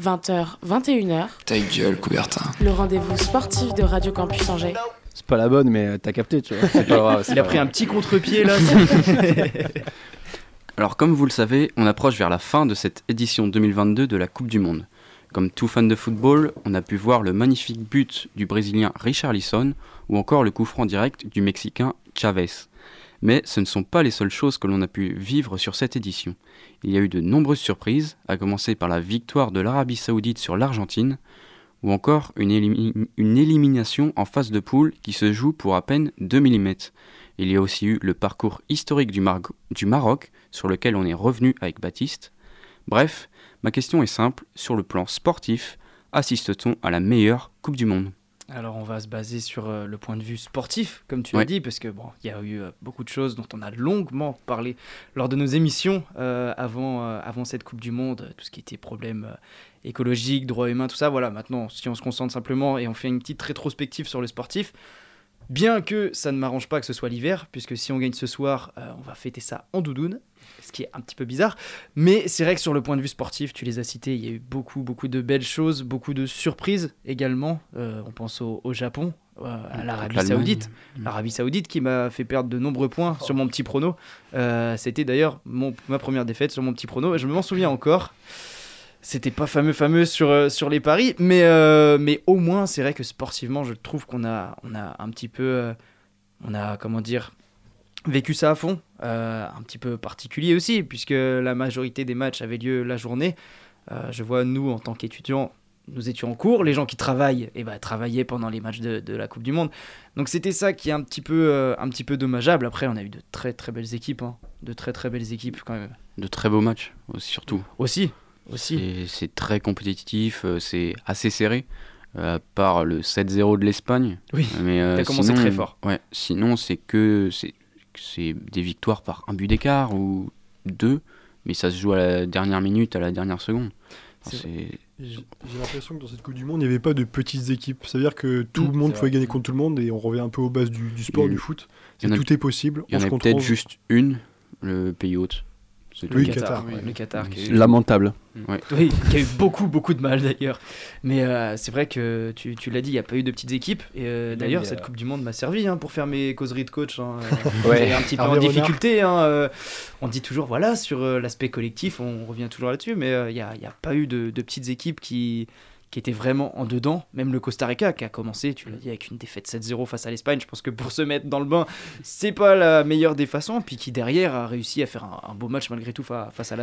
20h, 21h, Ta gueule, Coubertin. le rendez-vous sportif de Radio Campus Angers. C'est pas la bonne, mais t'as capté, tu vois. C'est pas grave, Il a pris un petit contre-pied là. Alors comme vous le savez, on approche vers la fin de cette édition 2022 de la Coupe du Monde. Comme tout fan de football, on a pu voir le magnifique but du Brésilien Richarlison ou encore le coup franc direct du Mexicain Chavez. Mais ce ne sont pas les seules choses que l'on a pu vivre sur cette édition. Il y a eu de nombreuses surprises, à commencer par la victoire de l'Arabie Saoudite sur l'Argentine, ou encore une, élimi- une élimination en phase de poule qui se joue pour à peine 2 mm. Il y a aussi eu le parcours historique du Maroc, sur lequel on est revenu avec Baptiste. Bref, ma question est simple, sur le plan sportif, assiste-t-on à la meilleure Coupe du Monde? Alors on va se baser sur euh, le point de vue sportif, comme tu l'as dit, parce que bon, il y a eu euh, beaucoup de choses dont on a longuement parlé lors de nos émissions euh, avant, euh, avant cette Coupe du Monde, tout ce qui était problème euh, écologique, droits humains, tout ça. Voilà, maintenant, si on se concentre simplement et on fait une petite rétrospective sur le sportif, bien que ça ne m'arrange pas que ce soit l'hiver, puisque si on gagne ce soir, euh, on va fêter ça en doudoune, ce qui est un petit peu bizarre. Mais c'est vrai que sur le point de vue sportif, tu les as cités, il y a eu beaucoup, beaucoup de belles choses, beaucoup de surprises également. Euh, on pense au, au Japon, euh, à l'Arabie. Saoudite. L'Arabie Saoudite qui m'a fait perdre de nombreux points sur mon petit prono. Euh, C'était d'ailleurs ma première défaite sur mon petit prono. Je m'en souviens encore. C'était pas fameux fameux sur, euh, sur les paris, mais, euh, mais au moins c'est vrai que sportivement je trouve qu'on a, on a un petit peu, euh, on a comment dire, vécu ça à fond. Euh, un petit peu particulier aussi, puisque la majorité des matchs avaient lieu la journée. Je vois nous en tant qu'étudiants, nous étions en cours, les gens qui travaillent, et bah, travaillaient pendant les matchs de, de la Coupe du Monde. Donc c'était ça qui est un petit peu, euh, un petit peu dommageable. Après, on a eu de très très belles équipes, hein. de très très belles équipes quand même. De très beaux matchs, surtout. Aussi, aussi. Et C'est très compétitif, euh, c'est assez serré, euh, à part le 7-0 de l'Espagne. Oui, Mais euh, t'as commencé sinon- très fort. Ouais, sinon c'est que c'est c'est des victoires par un but d'écart ou deux, mais ça se joue à la dernière minute, à la dernière seconde. Enfin, J'ai l'impression que dans cette Coupe du Monde, il n'y avait pas de petites équipes. C'est-à-dire que tout Mm, le monde pouvait vrai. gagner contre tout le monde et on revient un peu aux bases du, du sport, Il- du foot. a- tout est possible. Il y en 11 a peut-être 11. juste une, le pays hôte. C'est. Oui, Qatar, oui. le Qatar qui a eu- Lamentable. Oui, qui a eu beaucoup, beaucoup de mal d'ailleurs. Mais euh, c'est vrai que tu, tu l'as dit, il n'y a pas eu de petites équipes. Et euh, d'ailleurs, cette Coupe du Monde m'a servi hein, pour faire mes causeries de coach. Hein. Euh, Ouais. j'étais un petit peu en difficulté. hein, euh, on dit toujours, voilà, sur euh, l'aspect collectif, on revient toujours là-dessus. Mais euh, il n'y a, il y a pas eu de, de petites équipes qui, qui étaient vraiment en dedans. Même le Costa Rica qui a commencé, tu l'as dit, avec une défaite 7-0 face à l'Espagne. Je pense que pour se mettre dans le bain, c'est pas la meilleure des façons. Puis qui derrière a réussi à faire un, un beau match malgré tout fa- face à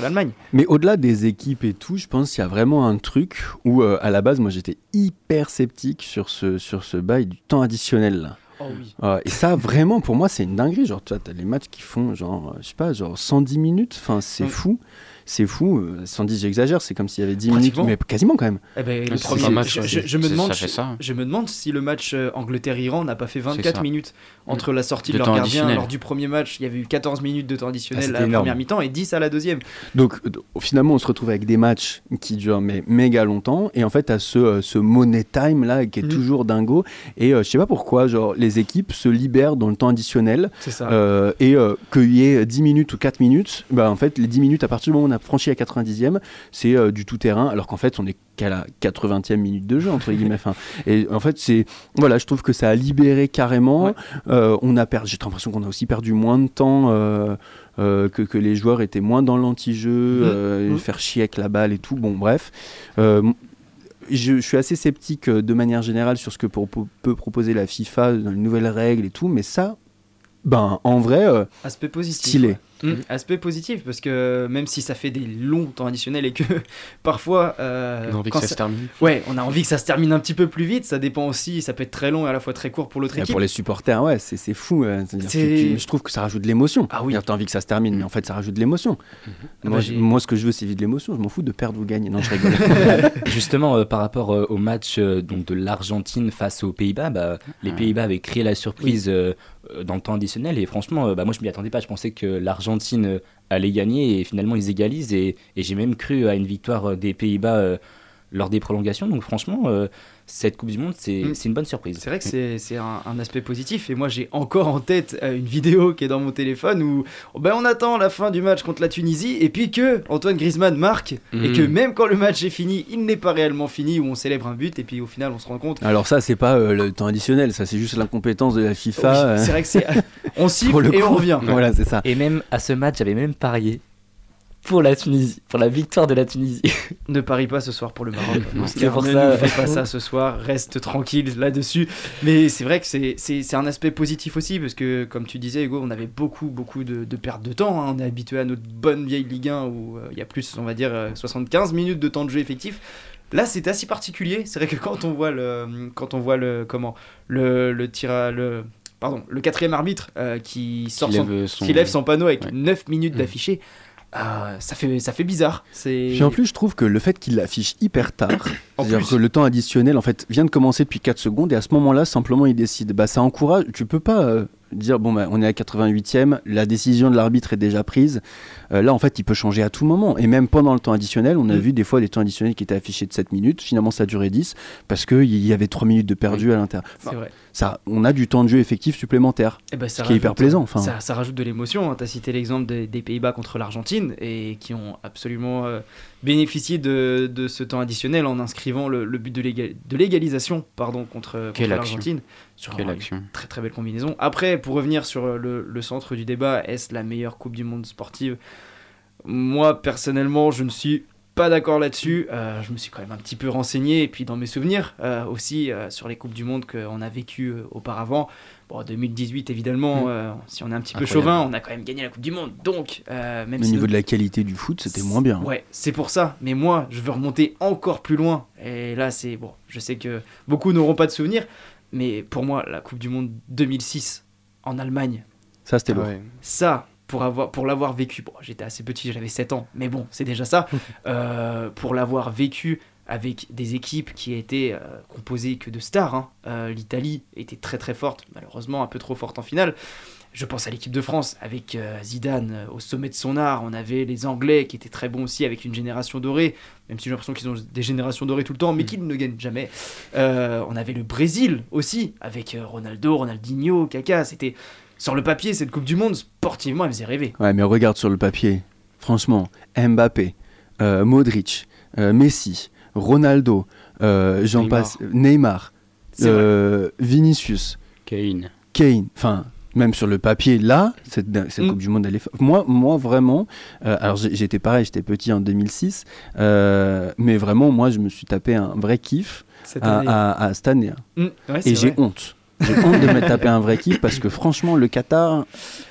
l'Allemagne. Mais au-delà des équipes et tout, je pense qu'il y a vraiment un truc où, euh, à la base, moi j'étais hyper sceptique sur ce, sur ce bail du temps additionnel. Là. Oh oui. Et ça, vraiment, pour moi, c'est une dinguerie. Genre, tu t'as les matchs qui font, genre, je sais pas, genre 110 minutes. Enfin, c'est Mm. fou. C'est fou. Euh, 110, j'exagère. C'est comme s'il y avait 10 minutes, mais quasiment quand même. Eh ben, le premier match, je, ouais, je- je me demande, ça fait ça. je me demande si le match euh, Angleterre-Iran n'a pas fait 24 ça. minutes entre la sortie de, De leur gardien lors du premier match. Il y avait eu 14 minutes de temps additionnel Ah, à la énorme. première mi-temps et 10 à la deuxième. Donc, euh, finalement, on se retrouve avec des matchs qui durent mais méga longtemps. Et en fait, à ce, euh, ce money time là qui est Mhm. toujours dingo. Et euh, je sais pas pourquoi, genre, les équipes se libèrent dans le temps additionnel. Ça. Euh, et euh, qu'il y ait 10 minutes ou 4 minutes, bah, en fait, les 10 minutes, à partir du moment où on a franchi la 90e, c'est du tout-terrain, alors qu'en fait, on est qu'à la 80e minute de jeu, entre guillemets. Enfin, et en fait, c'est. Voilà, je trouve que ça a libéré carrément. Ouais. Euh, on a perdu. J'ai l'impression qu'on a aussi perdu moins de temps. euh, euh, que, que les joueurs étaient moins dans l'anti-jeu, euh, Mhm. faire chier avec la balle et tout. Bon, bref. Je, je suis assez sceptique de manière générale sur ce que pour- pour- peut proposer la FIFA dans les nouvelles règles et tout, mais ça, ben, en vrai, euh, Aspect positif. stylé. ouais. Mm, Aspect positif parce que même si ça fait des longs temps additionnels et que parfois. euh, On a envie que ça ça- se termine. Ouais, on a envie que ça se termine un petit peu plus vite. Ça dépend aussi. Ça peut être très long et à la fois très court pour l'autre équipe. pour les supporters, ouais, c'est c'est fou. euh, c'est-à-dire que C'est- tu- tu- je trouve que ça rajoute de l'émotion. Ah oui. Tu as envie que ça se termine, mais en fait, ça rajoute de l'émotion. Ah Moi, bah, moi, ce que je veux, c'est vivre de l'émotion. Je m'en fous de perdre ou gagner. Non, je rigole. Justement, euh, par rapport euh, au match euh, donc de l'Argentine face aux Pays-Bas, bah, les Ouais. Pays-Bas avaient créé la surprise euh, euh, dans le temps additionnel et franchement, euh, bah, moi je m'y attendais pas. Je pensais que l'Argentine euh, allait gagner et finalement ils égalisent. Et, et j'ai même cru à une victoire euh, des Pays-Bas euh, lors des prolongations. Donc franchement, euh, cette Coupe du Monde, c'est Mm. c'est une bonne surprise. C'est vrai que c'est c'est un, un aspect positif et moi j'ai encore en tête euh, une vidéo qui est dans mon téléphone où ben, on attend la fin du match contre la Tunisie et puis que Antoine Griezmann marque et Mhm. que même quand le match est fini, il n'est pas réellement fini où on célèbre un but et puis au final on se rend compte. Alors ça, c'est pas euh, le temps additionnel. Ça, c'est juste l'incompétence de la FIFA. Oui, c'est vrai que c'est on siffle le et coup. on revient. Voilà, c'est ça. Et même à ce match, j'avais même parié pour la Tunisie, pour la victoire de la Tunisie. Ne parie pas ce soir pour le Maroc. Oscar, pour ne ça. fais pas ça ce soir, reste tranquille là-dessus. Mais c'est vrai que c'est- c'est c'est un aspect positif aussi, parce que comme tu disais, Hugo, on avait beaucoup, beaucoup de, de pertes de temps. hein. On est habitué à notre bonne vieille Ligue 1 où euh, il y a plus, on va dire, euh, 75 minutes de temps de jeu effectif. Là, c'est assez particulier. C'est vrai que quand on voit le, quand on voit le, comment, le, le tir à- le, pardon, le quatrième arbitre euh, qui sort son, lève son- qui lève son panneau avec Ouais. 9 minutes Mm. d'affiché, euh, ça fait, ça fait bizarre. Puis en plus, je trouve que le fait qu'il l'affiche hyper tard, c'est-à-dire que le temps additionnel en fait vient de commencer depuis 4 secondes et à ce moment-là, simplement, il décide. Bah, ça encourage. Tu peux pas euh, dire bon bah, on est à 88e, la décision de l'arbitre est déjà prise. Euh, là, en fait, il peut changer à tout moment et même pendant le temps additionnel, on a Mm. vu des fois des temps additionnels qui étaient affichés de 7 minutes. Finalement, ça a duré 10 parce qu'il y avait 3 minutes de perdu à l'intérieur. c'est vrai. Ça, on a du temps de jeu effectif supplémentaire. Eh ben, ça Ce qui est hyper plaisant, enfin. Ça, ça rajoute de l'émotion. Tu as cité l'exemple des, des Pays-Bas contre l'Argentine et qui ont absolument euh, bénéficié de, de ce temps additionnel en inscrivant le, le but de l'égal- de l'égalisation pardon, contre, l'Argentine. Sur Quelle action. Très très belle combinaison. Après, pour revenir sur le, le centre du débat, est-ce la meilleure Coupe du Monde sportive Moi, personnellement, je ne suis pas d'accord là-dessus. Euh, je me suis quand même un petit peu renseigné, et puis dans mes souvenirs euh, aussi, euh, sur les Coupes du Monde qu'on a vécues euh, auparavant. Bon, 2018, évidemment, Mm. euh, si on est un petit peu chauvin, on a quand même gagné la Coupe du Monde. Donc, euh, même Au si niveau nous- de la qualité du foot, c'était moins bien. hein. Ouais, c'est pour ça. Mais moi, je veux remonter encore plus loin. Et là, c'est bon. Je sais que beaucoup n'auront pas de souvenirs, mais pour moi, la Coupe du Monde 2006 en Allemagne, Ça, c'était. Ouais. ça, pour avoir, pour l'avoir vécu, bon, j'étais assez petit, j'avais 7 ans, mais bon, c'est déjà ça. Euh, pour l'avoir vécu avec des équipes qui étaient euh, composées que de stars. hein. Euh, L'Italie était très très forte, malheureusement un peu trop forte en finale. Je pense à l'équipe de France avec Zidane au sommet de son art. On avait les Anglais qui étaient très bons aussi avec une génération dorée, même si j'ai l'impression qu'ils ont des générations dorées tout le temps, mais qu'ils ne gagnent jamais. On avait le Brésil aussi avec Ronaldo, Ronaldinho, Kaka. C'était sur le papier cette Coupe du Monde sportivement, elle faisait rêver. Ouais, mais regarde sur le papier. Franchement, Mbappé, euh, Modric, euh, Messi, Ronaldo, euh, j'en Neymar. passe, Neymar, euh, Vinicius, Kane. Kane. Enfin, même sur le papier, là, cette, cette Mm. Coupe du Monde, elle est Moi, moi vraiment, euh, alors j'étais pareil, j'étais petit en 2006, euh, mais vraiment, moi, je me suis tapé un vrai kiff Cette à, année. à, à cette année. Mm, ouais, c'est Et j'ai honte. J'ai honte de me taper un vrai kiff parce que franchement, le Qatar,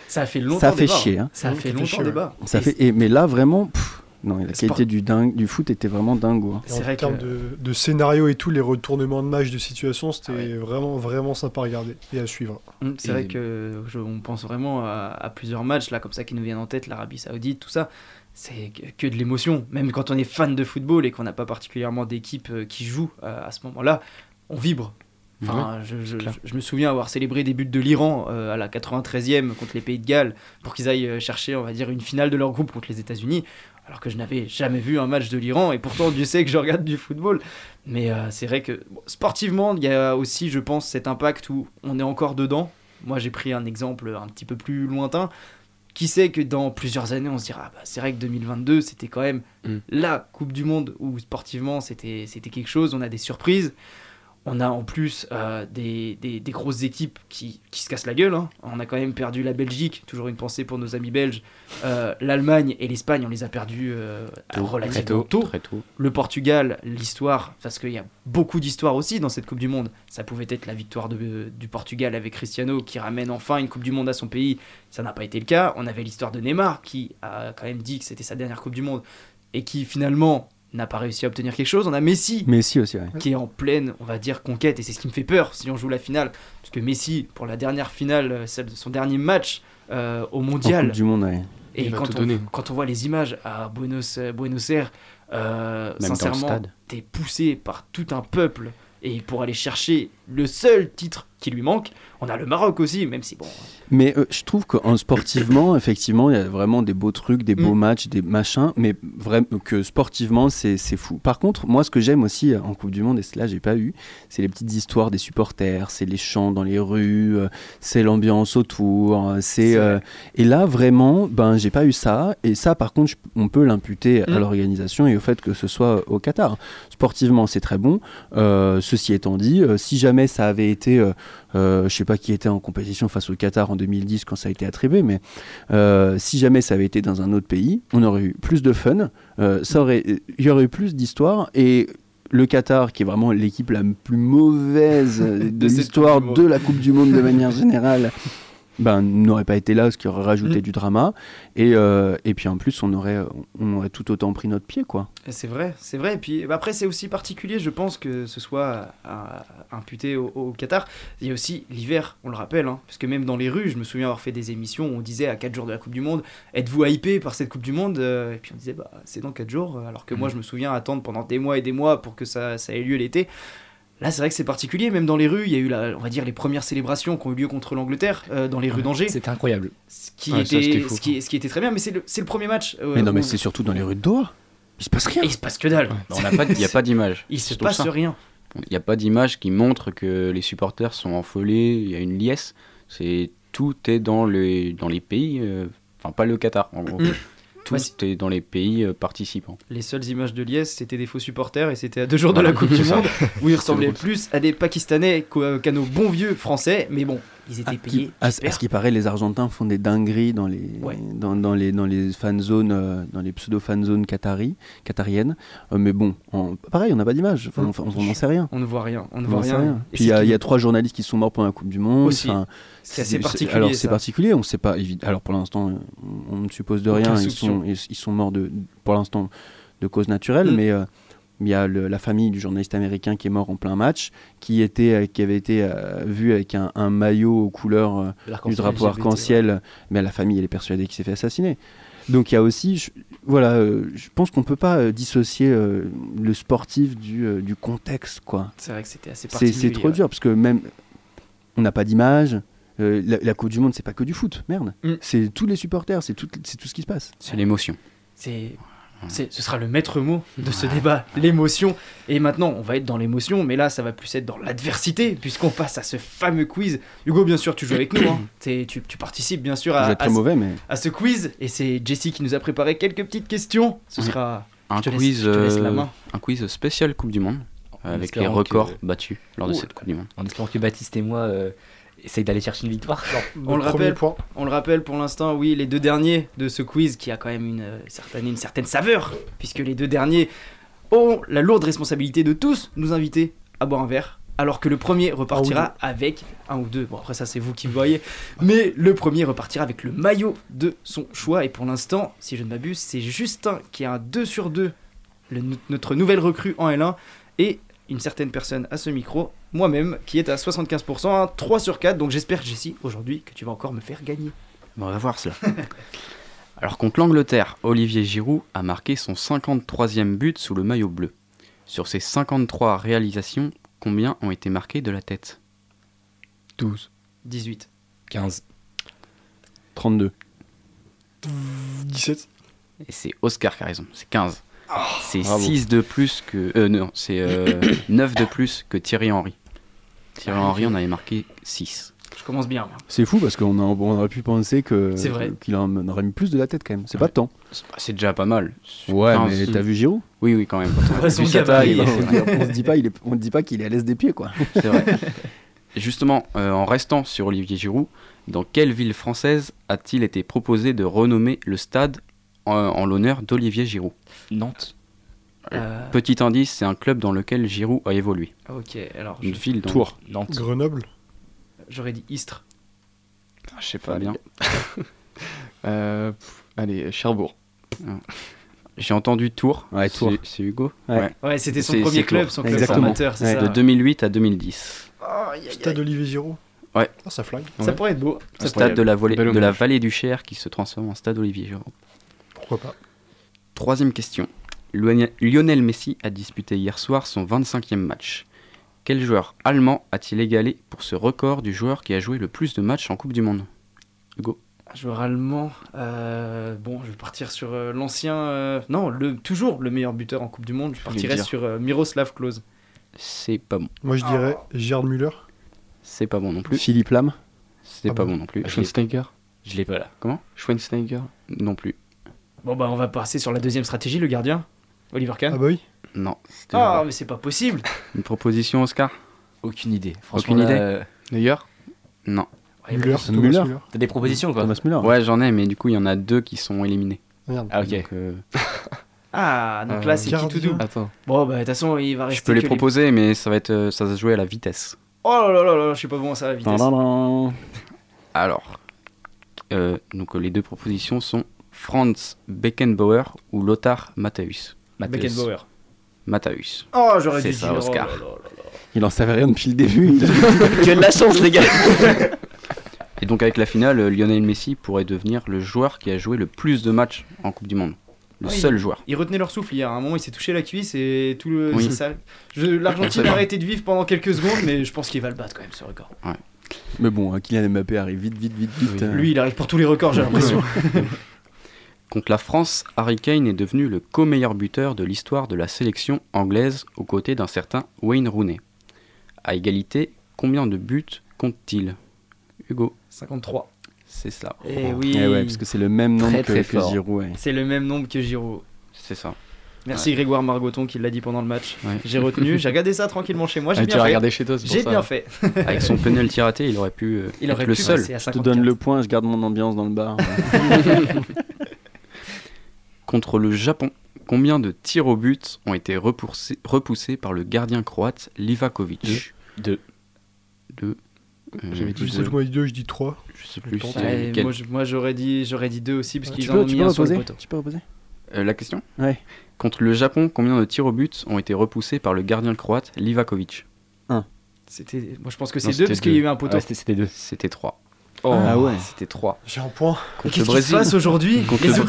Ça a fait longtemps ça fait débat. chier. hein. Ça a Oui, fait ça fait longtemps débat. Ça fait, et- mais là, vraiment, pff, non, la Sport- qualité du, dingue, du foot était vraiment dingo. hein. En vrai termes que- de, de scénario et tout, les retournements de match, de situation, c'était Ah ouais. vraiment, vraiment sympa à regarder et à suivre. Mm, C'est Et- vrai que je- on pense vraiment à, à plusieurs matchs là comme ça qui nous viennent en tête, l'Arabie Saoudite, tout ça. C'est que, que de l'émotion. Même quand on est fan de football et qu'on n'a pas particulièrement d'équipe euh, qui joue euh, à ce moment-là, on vibre. Enfin, je, je- clair. je me souviens avoir célébré des buts de l'Iran euh, à la 93e contre les Pays de Galles pour qu'ils aillent euh, chercher, on va dire, une finale de leur groupe contre les États-Unis. Alors que je n'avais jamais vu un match de l'Iran et pourtant Dieu sait que je regarde du football. Mais euh, c'est vrai que bon, sportivement, il y a aussi, je pense, cet impact où on est encore dedans. Moi, j'ai pris un exemple un petit peu plus lointain. Qui sait que dans plusieurs années, on se dira, ah bah, c'est vrai que 2022, c'était quand même Mm. la Coupe du Monde où sportivement, c'était quelque chose. On a des surprises. On a en plus euh, des, des- des grosses équipes qui, qui se cassent la gueule. hein. On a quand même perdu la Belgique, toujours une pensée pour nos amis belges. Euh, L'Allemagne et l'Espagne, on les a perdus euh, relativement très tôt, tôt. Le Portugal, l'histoire, parce qu'il y a beaucoup d'histoires aussi dans cette Coupe du Monde. Ça pouvait être la victoire de- du Portugal avec Cristiano qui ramène enfin une Coupe du Monde à son pays. Ça n'a pas été le cas. On avait l'histoire de Neymar qui a quand même dit que c'était sa dernière Coupe du Monde et qui finalement n'a pas réussi à obtenir quelque chose. On a Messi Messi aussi, ouais. qui est en pleine, on va dire, conquête, et c'est ce qui me fait peur si on joue la finale. Parce que Messi, pour la dernière finale, euh, celle de son dernier match euh, au En mondial, Coupe du Monde, ouais. et Il va quand tout on, quand on voit les images à Buenos, euh, Buenos Aires, euh, sincèrement, t'es poussé par tout un peuple, et pour aller chercher le seul titre qui lui manque, on a le Maroc aussi, même si bon, Mais euh, je trouve qu'en sportivement, effectivement, il y a vraiment des beaux trucs, des beaux Mm. matchs, des machins, mais vraiment que sportivement, c'est fou. Par contre, moi, ce que j'aime aussi euh, en Coupe du Monde, et cela, j'ai pas eu, c'est les petites histoires des supporters, c'est les chants dans les rues, euh, c'est l'ambiance autour, c'est euh, et là vraiment, ben j'ai pas eu ça. Et ça, par contre, je- on peut l'imputer à Mm. l'organisation et au fait que ce soit au Qatar. Sportivement, c'est très bon. Euh, ceci étant dit, si jamais ça avait été euh, je sais pas qui était en compétition face au Qatar en 2010 quand ça a été attribué, mais euh, si jamais ça avait été dans un autre pays, on aurait eu plus de fun, euh, ça aurait, il y aurait eu plus d'histoire et le Qatar, qui est vraiment l'équipe la plus mauvaise de, l'histoire de la Coupe du Monde de manière générale, ben, n'aurait pas été là, ce qui aurait rajouté Mm. du drama. Et, euh, et puis en plus, on aurait, on aurait tout autant pris notre pied, quoi. C'est vrai, c'est vrai. Et puis bah, après, c'est aussi particulier, je pense, que ce soit euh, imputé au, au Qatar. Il y a aussi l'hiver, on le rappelle, hein, parce que même dans les rues, je me souviens avoir fait des émissions où on disait à 4 jours de la Coupe du Monde, êtes-vous hypé par cette Coupe du Monde? Euh, Et puis on disait, bah, c'est dans 4 jours, alors que moi, je me souviens attendre pendant des mois et des mois pour que ça, ça ait lieu l'été. Là, c'est vrai que c'est particulier, même dans les rues, il y a eu, la, on va dire, les premières célébrations qui ont eu lieu contre l'Angleterre euh, dans les rues d'Angers, C'était incroyable. ce, qui Ouais, ça, était, fou. ce, qui, ce qui était très bien, mais c'est le, c'est le premier match. euh, mais non, mais où- c'est surtout dans les rues de Doha. Il se passe rien. Et il se passe que dalle. Il n'y a pas d'image. Il se passe ça. rien. Il n'y a pas d'image qui montre que les supporters sont affolés, il y a une liesse. C'est tout est dans les dans les pays, euh, enfin pas le Qatar. En gros. Mm. Tout Ouais, dans les pays euh, participants. Les seules images de Liesse, c'était des faux supporters et c'était à deux jours de la Coupe du. Monde où ils ressemblaient plus à des Pakistanais qu'à nos bons vieux Français. Mais bon, ils étaient Qui- payés. à, à ce qui paraît, les Argentins font des dingueries dans les, Ouais. dans, dans les, dans les fan zones, euh, dans les pseudo fan zones qatari, qatariennes. Euh, mais bon, pareil, on n'a pas d'image. Enfin, Mm. on n'en sait rien. On ne voit rien. On ne voit rien. Puis il y, a- y qui- trois journalistes qui sont morts pendant la Coupe du Monde. Enfin, C'est assez particulier. Alors c'est particulier, on sait pas. Alors pour l'instant, on, ne suppose de rien. Ils soupçon. sont, ils, ils sont morts de, pour l'instant de cause naturelle, Mm. mais euh, il y a le- la famille du journaliste américain qui est mort en plein match, qui était, euh, qui avait été euh, vu avec un, un maillot aux couleurs euh, du drapeau arc-en-ciel, mais la famille elle est persuadée qu'il s'est fait assassiner. Donc il y a aussi, je, voilà, euh, je pense qu'on peut pas euh, dissocier euh, le sportif du, euh, du contexte, quoi. C'est vrai que c'était assez C'est particulier. c'est trop ouais. dur parce que même on n'a pas d'image. Euh, la, la Coupe du Monde, c'est pas que du foot, merde. Mm. C'est tous les supporters, c'est tout, c'est tout ce qui se passe. C'est l'émotion. C'est, c'est- ce sera le maître mot de ce débat, l'émotion. Et maintenant, on va être dans l'émotion, mais là, ça va plus être dans l'adversité, puisqu'on passe à ce fameux quiz. Hugo, bien sûr, tu joues avec nous. hein. T'es- tu, tu participes, bien sûr, à, très ce- mauvais, mais à ce quiz. Et c'est Jessie qui nous a préparé quelques petites questions. Ce sera. Un Je te laisse- quiz, je te laisse la euh, main. un quiz spécial Coupe du Monde, En avec les records que- battus lors de cette Coupe du Monde. En espérant que Baptiste et moi euh, essayent d'aller chercher une victoire. On le rappelle. point. On le rappelle pour l'instant, oui, les deux derniers de ce quiz qui a quand même une euh, certaine, une certaine saveur, puisque les deux derniers ont la lourde responsabilité de tous nous inviter à boire un verre, alors que le premier repartira avec un ou deux. Bon, après, ça, c'est vous qui le voyez, mais le premier repartira avec le maillot de son choix. Et pour l'instant, si je ne m'abuse, c'est Justin qui a un 2 sur 2, le- notre nouvelle recrue en L1, et une certaine personne à ce micro, moi-même, qui est à 75%, un 3 sur 4. Donc j'espère, Jessie, aujourd'hui, que tu vas encore me faire gagner. Bon, on va voir cela. Alors contre l'Angleterre, Olivier Giroud a marqué son 53e but sous le maillot bleu. Sur ces 53 réalisations, combien ont été marqués de la tête? 12, 18. 15. 32. 17. Et c'est Oscar qui a raison, c'est 15. c'est bravo. 6 de plus que... Euh, non, c'est euh, 9 de plus que Thierry Henry. Thierry Henry en avait marqué 6. Je commence bien. moi. C'est fou parce qu'on a- on aurait pu penser que C'est vrai. qu'il en aurait mis plus de la tête quand même. C'est pas tant. C'est c'est déjà pas mal. Ouais, 15, mais t'as vu Giroud Oui, oui, quand même. Quand on a Ouais, son vu sa gabarit, taille, il on, se dit pas, il est, on te dit pas qu'il est à l'aise des pieds quoi. C'est vrai. Et Justement, euh, en restant sur Olivier Giroud, dans quelle ville française a-t-il été proposé de renommer le stade en, en l'honneur d'Olivier Giroud? Nantes. Euh, Petit indice, c'est un club dans lequel Giroud a évolué. ok, alors Une je- ville dans... Tours. Nantes. Grenoble. j'aurais dit Istres. Ah, Je sais pas bien. Euh, allez, Cherbourg. J'ai entendu Tours. Ouais, Tours. C'est- C'est Hugo Ouais. Ouais, c'était son C'est- premier c'est club, son club Exactement. formateur, c'est Ouais. ça. De 2008 à 2010. Aïe, aïe, Stade. Olivier Giroud. Ouais. Ah, ça flingue. Ça pourrait être beau. Ça stade de la, volée- de la vallée du Cher qui se transforme en stade Olivier Giroud. Pourquoi pas Troisième question. Lionel Messi a disputé hier soir son 25e match. Quel joueur allemand a-t-il égalé pour ce record du joueur qui a joué le plus de matchs en Coupe du Monde? Hugo Un joueur allemand. euh, bon, je vais partir sur euh, l'ancien. euh, non, le, toujours le meilleur buteur en Coupe du Monde. Je vais partirais sur euh, Miroslav Klose. C'est pas bon. Moi, je dirais Gérard Müller. C'est pas bon non plus. Philippe Lam. C'est Ah pas bon bon non plus. Schweinsteiger. Je l'ai pas là. Schweinsteiger. Non plus. Bon, bah, on va passer sur la deuxième stratégie, le gardien. Oliver Kahn. Ah bah oui. Non. c'était Ah, mais c'est pas possible. Une proposition, Oscar? Aucune idée. Franchement, Aucune là, idée? euh, Non. Ouais, Müller. Thomas Müller. Müller. T'as des propositions quoi Thomas Müller. Ouais, j'en ai, mais du coup, il y en a deux qui sont éliminés. Merde. Ah ok. Donc, euh, Ah, donc là, c'est qui tout gardien. double attends. Bon, bah, de toute façon, il va rester. je peux les que proposer, mais ça va être, euh, ça va se jouer à la vitesse. Oh là là là là, je suis pas bon à ça, la vitesse. Tadadam. Alors, euh, donc euh, les deux propositions sont Franz Beckenbauer ou Lothar Matthäus. Matthäus. Beckenbauer. Matthäus. Oh, j'aurais dû ça, dire. Oscar. oh là là là là. Il en savait rien depuis le début. Que de la chance les gars Et donc avec la finale, Lionel Messi pourrait devenir le joueur qui a joué le plus de matchs en Coupe du Monde. Le Oui. seul joueur. Ils retenaient leur souffle hier. À un moment, il s'est touché la cuisse et tout le. Oui. c'est ça. Je- L'Argentine a arrêté de vivre pendant quelques secondes, mais je pense qu'il va le battre quand même ce record. Mais bon, hein, Kylian Mbappé arrive vite, vite, vite, vite. Oui. euh. Lui, il arrive pour tous les records, j'ai l'impression. Contre la France, Harry Kane est devenu le co-meilleur buteur de l'histoire de la sélection anglaise aux côtés d'un certain Wayne Rooney. À égalité, combien de buts compte-t-il? Hugo, 53. c'est ça. Eh oui. Eh ouais, parce que c'est le même nombre Très, que, très que fort. Giroud. ouais. C'est le même nombre que Giroud. C'est ça. Merci Grégoire Margoton qui l'a dit pendant le match. Ouais. J'ai retenu, j'ai regardé ça tranquillement chez moi, j'ai Ah, bien regardé chez toi, J'ai bien fait. Avec son penalty raté, il aurait pu euh, Il être aurait le pu seul. à Je te 54. donne le point, je garde mon ambiance dans le bar. Contre le Japon, combien de tirs au but ont été repoussés, repoussés par le gardien croate Livakovic Deux. Deux. Euh, J'avais dit Je sais moi, deux, je dis trois. je sais plus. Ouais, quel- moi, j'aurais dit, j'aurais dit deux aussi parce tu qu'ils en peux, ont tu mis peux un sur le reposer poteau. Tu peux reposer Euh, la question? Ouais. Contre le Japon, combien de tirs au but ont été repoussés par le gardien croate Livakovic? C'était, moi je pense que c'est deux parce qu'il y a eu un poteau. Ouais, c'était deux. C'était 3. Oh. Ah ouais. C'était 3. J'ai un point. Qu'est-ce le qui se Brésil. passe aujourd'hui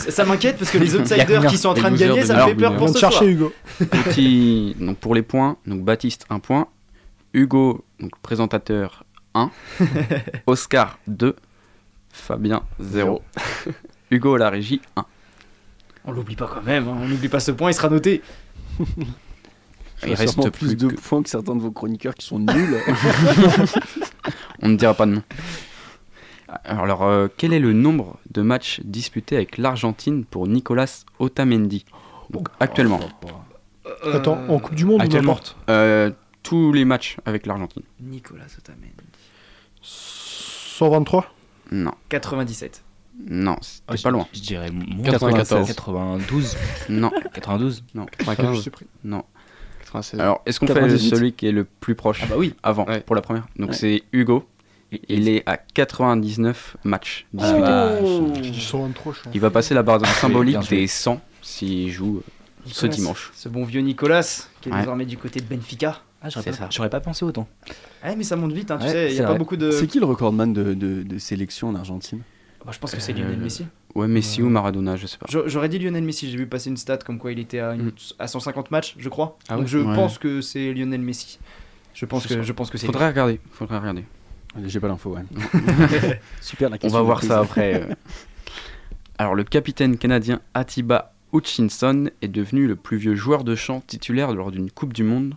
Ça m'inquiète parce que les outsiders qui sont en train de gagner, de ça me fait peur pour ce de chercher soir. Hugo. Petit, donc pour les points, donc Baptiste un point, Hugo, donc présentateur 1. Oscar 2. Fabien 0. Hugo à la régie 1. On l'oublie pas quand même, hein, on n'oublie pas ce point, il sera noté. Il reste plus plus de que- points que certains de vos chroniqueurs qui sont nuls. On ne dira pas de nom. Alors, euh, quel est le nombre de matchs disputés avec l'Argentine pour Nicolas Otamendi Donc, actuellement, Attends, en Coupe du Monde ou Actuellement. n'importe euh, tous les matchs avec l'Argentine. Nicolas Otamendi. 123 Non, 97. non, c'était Ah, je- pas loin. Je dirais moins. 94. 92. Non, 92 non, 95. Je t'ai pris. non. 96. Alors, est-ce qu'on fait 98. celui qui est le plus proche Ah bah oui. avant, Ouais. pour la première? Donc, Ouais. c'est Hugo. Il est à 99 matchs disputés. Ah, J'ai dit 123, je suis en- Il va passer la barre symbolique bien joué. des 100 s'il joue ce dimanche. Ce bon vieux Nicolas, qui est Ouais. désormais du côté de Benfica. Ah, j'aurais pas, ça. j'aurais pas pensé autant. Ouais, mais ça monte vite, hein, tu Ouais, sais, il n'y c'est a pas beaucoup de. C'est qui le recordman de, de, de sélection en Argentine? Bah, je pense que c'est Lionel Euh, Messi. Ouais, Messi ou Maradona, je sais pas. J'a- J'aurais dit Lionel Messi, j'ai vu passer une stat comme quoi il était à, une- Mm. à 150 matchs, je crois. Ah Donc je Ouais. pense que c'est Lionel Messi. Je pense Je que je pense que c'est. Faudrait regarder. Faudrait regarder. J'ai pas l'info, ouais. Super la On question. va voir ça après. euh. Alors, le capitaine canadien Atiba Hutchinson est devenu le plus vieux joueur de champ titulaire lors d'une Coupe du Monde.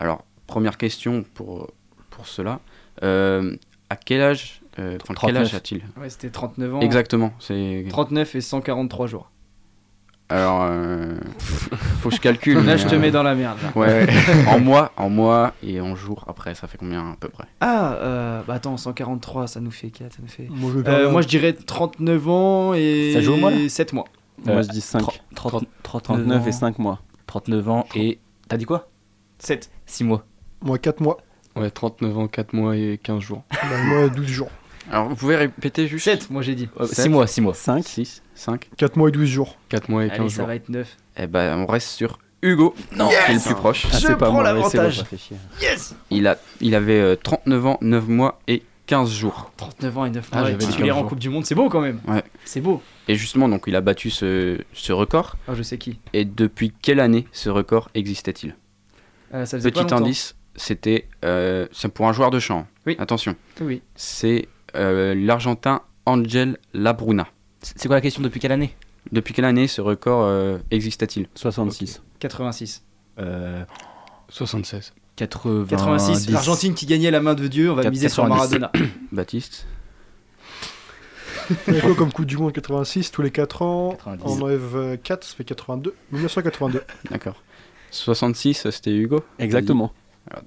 Alors, première question pour, pour cela. Euh, à quel âge, euh, quel 39. âge a-t-il? Ouais, c'était 39 ans. Exactement. C'est. 39 et 143 jours. Alors, euh, faut que je calcule. Là, je te euh, mets dans la merde. là. Ouais, en mois, en mois et en jours. Après, ça fait combien à peu près? Ah, euh, bah attends, 143, ça nous fait 4, ça nous fait. Moi, je Euh, faire- moi, je dirais 39 ans et Ça joue au mois, là? 7 mois. Moi Euh, je dis 5. 30, 39 et 5 mois. 39 ans et. T'as dit quoi? 7. 6 mois. Moi, 4 mois. Ouais, 39 ans, 4 mois et 15 jours. Bah, moi, 12 jours. Alors, vous pouvez répéter juste 7, moi j'ai dit. 6 Sept. mois, 6 mois. 5 6, 5 4 mois et 12 jours. 4 mois et 15 Allez, ça jours. va être 9. Eh ben, on reste sur Hugo, non, qui est le plus proche. Ah, Je c'est pas prends moi, l'avantage. Yes Il, a, il avait euh, 39 ans, 9 mois et 15 jours. 39 ans et 9 Ah, mois. dit titulaire 15 en. Coupe du Monde, c'est beau quand même. Ouais. C'est beau. Et justement, donc, il a battu ce, ce record. Ah, je sais qui. Et depuis quelle année ce record existait-il? Euh, ça Petit indice, c'était euh, c'est pour un joueur de champ. Oui. Attention, Oui. c'est euh, l'Argentin Angel Labruna. C'est quoi la question depuis quelle année? Depuis quelle année ce record euh, existait-il 66. 86. euh, 76. 80. 86. L'Argentine qui gagnait la main de Dieu, on va Quatre- miser sur 90. Maradona. Baptiste Il y a quoi comme Coupe du Monde 86 tous les 4 ans 90. On enlève 4, ça fait 82. 1982. D'accord. 66, c'était Hugo? Exactement.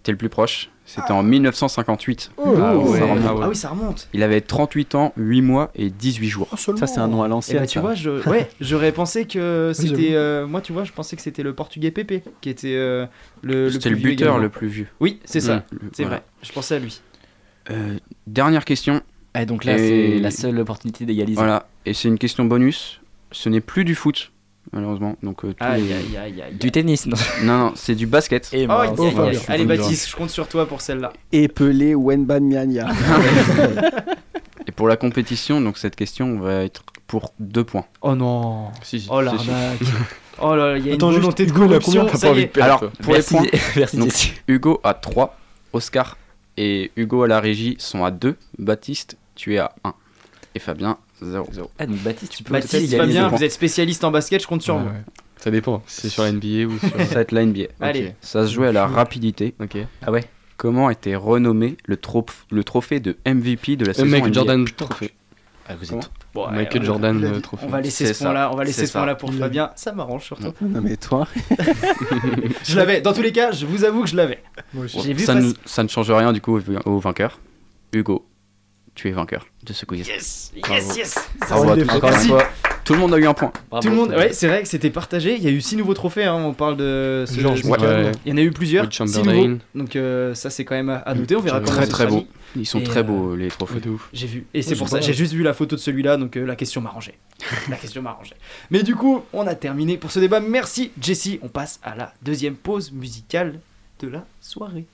T'es le plus proche, c'était en 1958. Oh, Ah, ouais. ça remonte. Ah oui, ça remonte. Il avait 38 ans, 8 mois et 18 jours. oh. Ça, c'est un nom à Et l'ancienne. bah tu ça. vois, je... ouais, j'aurais pensé que c'était. euh, moi, tu vois, je pensais que c'était le portugais Pépé qui était euh, le, le C'était le buteur également. le plus vieux. Oui, c'est ça. Mm, C'est voilà. vrai. Je pensais à lui. Euh, dernière question. Ah, donc là, Et- c'est la seule opportunité d'égaliser. Voilà. Et c'est une question bonus. Ce n'est plus du foot, malheureusement. Donc, euh, Aïe, les- aïe, aïe, aïe. Du tennis, non Non, non, c'est du basket. Et Oh, Oh. Allez, Baptiste, je compte sur toi pour celle-là. Épelé Wenbanyama. Et pour la compétition, donc cette question va être pour deux points. Oh non. Si, si. Oh l'arnaque. Oh là, là, il y a Attends, une volonté de Hugo, a y. Alors, pour les points, merci Donc. Hugo a 3, Oscar et Hugo à la régie sont à 2, Baptiste, tu es à 1. Et Fabien, 0. Ah, donc Baptiste, tu peux Baptiste. Fabien, points. vous êtes spécialiste en basket, je compte sur Ouais, vous. ouais. Ça dépend. C'est sur la NBA ou sur. Ça va être la NBA. Allez. Ça se jouait à la rapidité. Ok. Ah ouais Comment était renommé le, troph- le trophée de MVP de la Euh, saison Michael NBA Jordan Trophée. Ah, vous êtes. Bon, Michael ouais, Jordan il a euh. On va laisser ce point-là, on va laisser ce point-là pour Il Fabien. Ça m'arrange surtout. non mais toi, Je l'avais. Dans tous les cas, je vous avoue que je l'avais. Ça, ça ne change rien du coup au vainqueur. Hugo, tu es vainqueur de ce quiz. Yes, Bravo. yes, yes. Bravo à tous. Encore une Merci. fois, tout le monde a eu un point. Tout le monde, ouais, c'est vrai que c'était partagé. Il y a eu six nouveaux trophées. hein, On parle de ce ce- Michael. Ouais. Il y en a eu plusieurs. Six nouveaux. Donc euh, ça, c'est quand même à noter. On verra comment Très ça très se beau. Ils sont Et, très euh, beaux les trophées. Ouais, de ouf. J'ai vu. Et c'est Ouais, pour ça. J'ai juste vu la photo de celui-là. Donc euh, la question m'a rangé. la question m'a rangé. Mais du coup, on a terminé pour ce débat. Merci Jesse. On passe à la deuxième pause musicale de la soirée.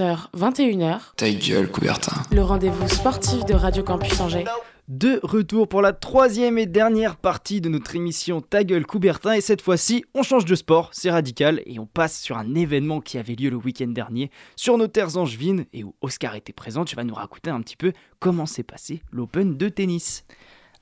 20h, 21h, Ta gueule, Coubertin. le rendez-vous sportif de Radio Campus Angers. De retour pour la troisième et dernière partie de notre émission Ta gueule Coubertin et cette fois-ci on change de sport, c'est radical et on passe sur un événement qui avait lieu le week-end dernier sur nos terres angevines et où Oscar était présent, tu vas nous raconter un petit peu comment s'est passé l'Open de tennis.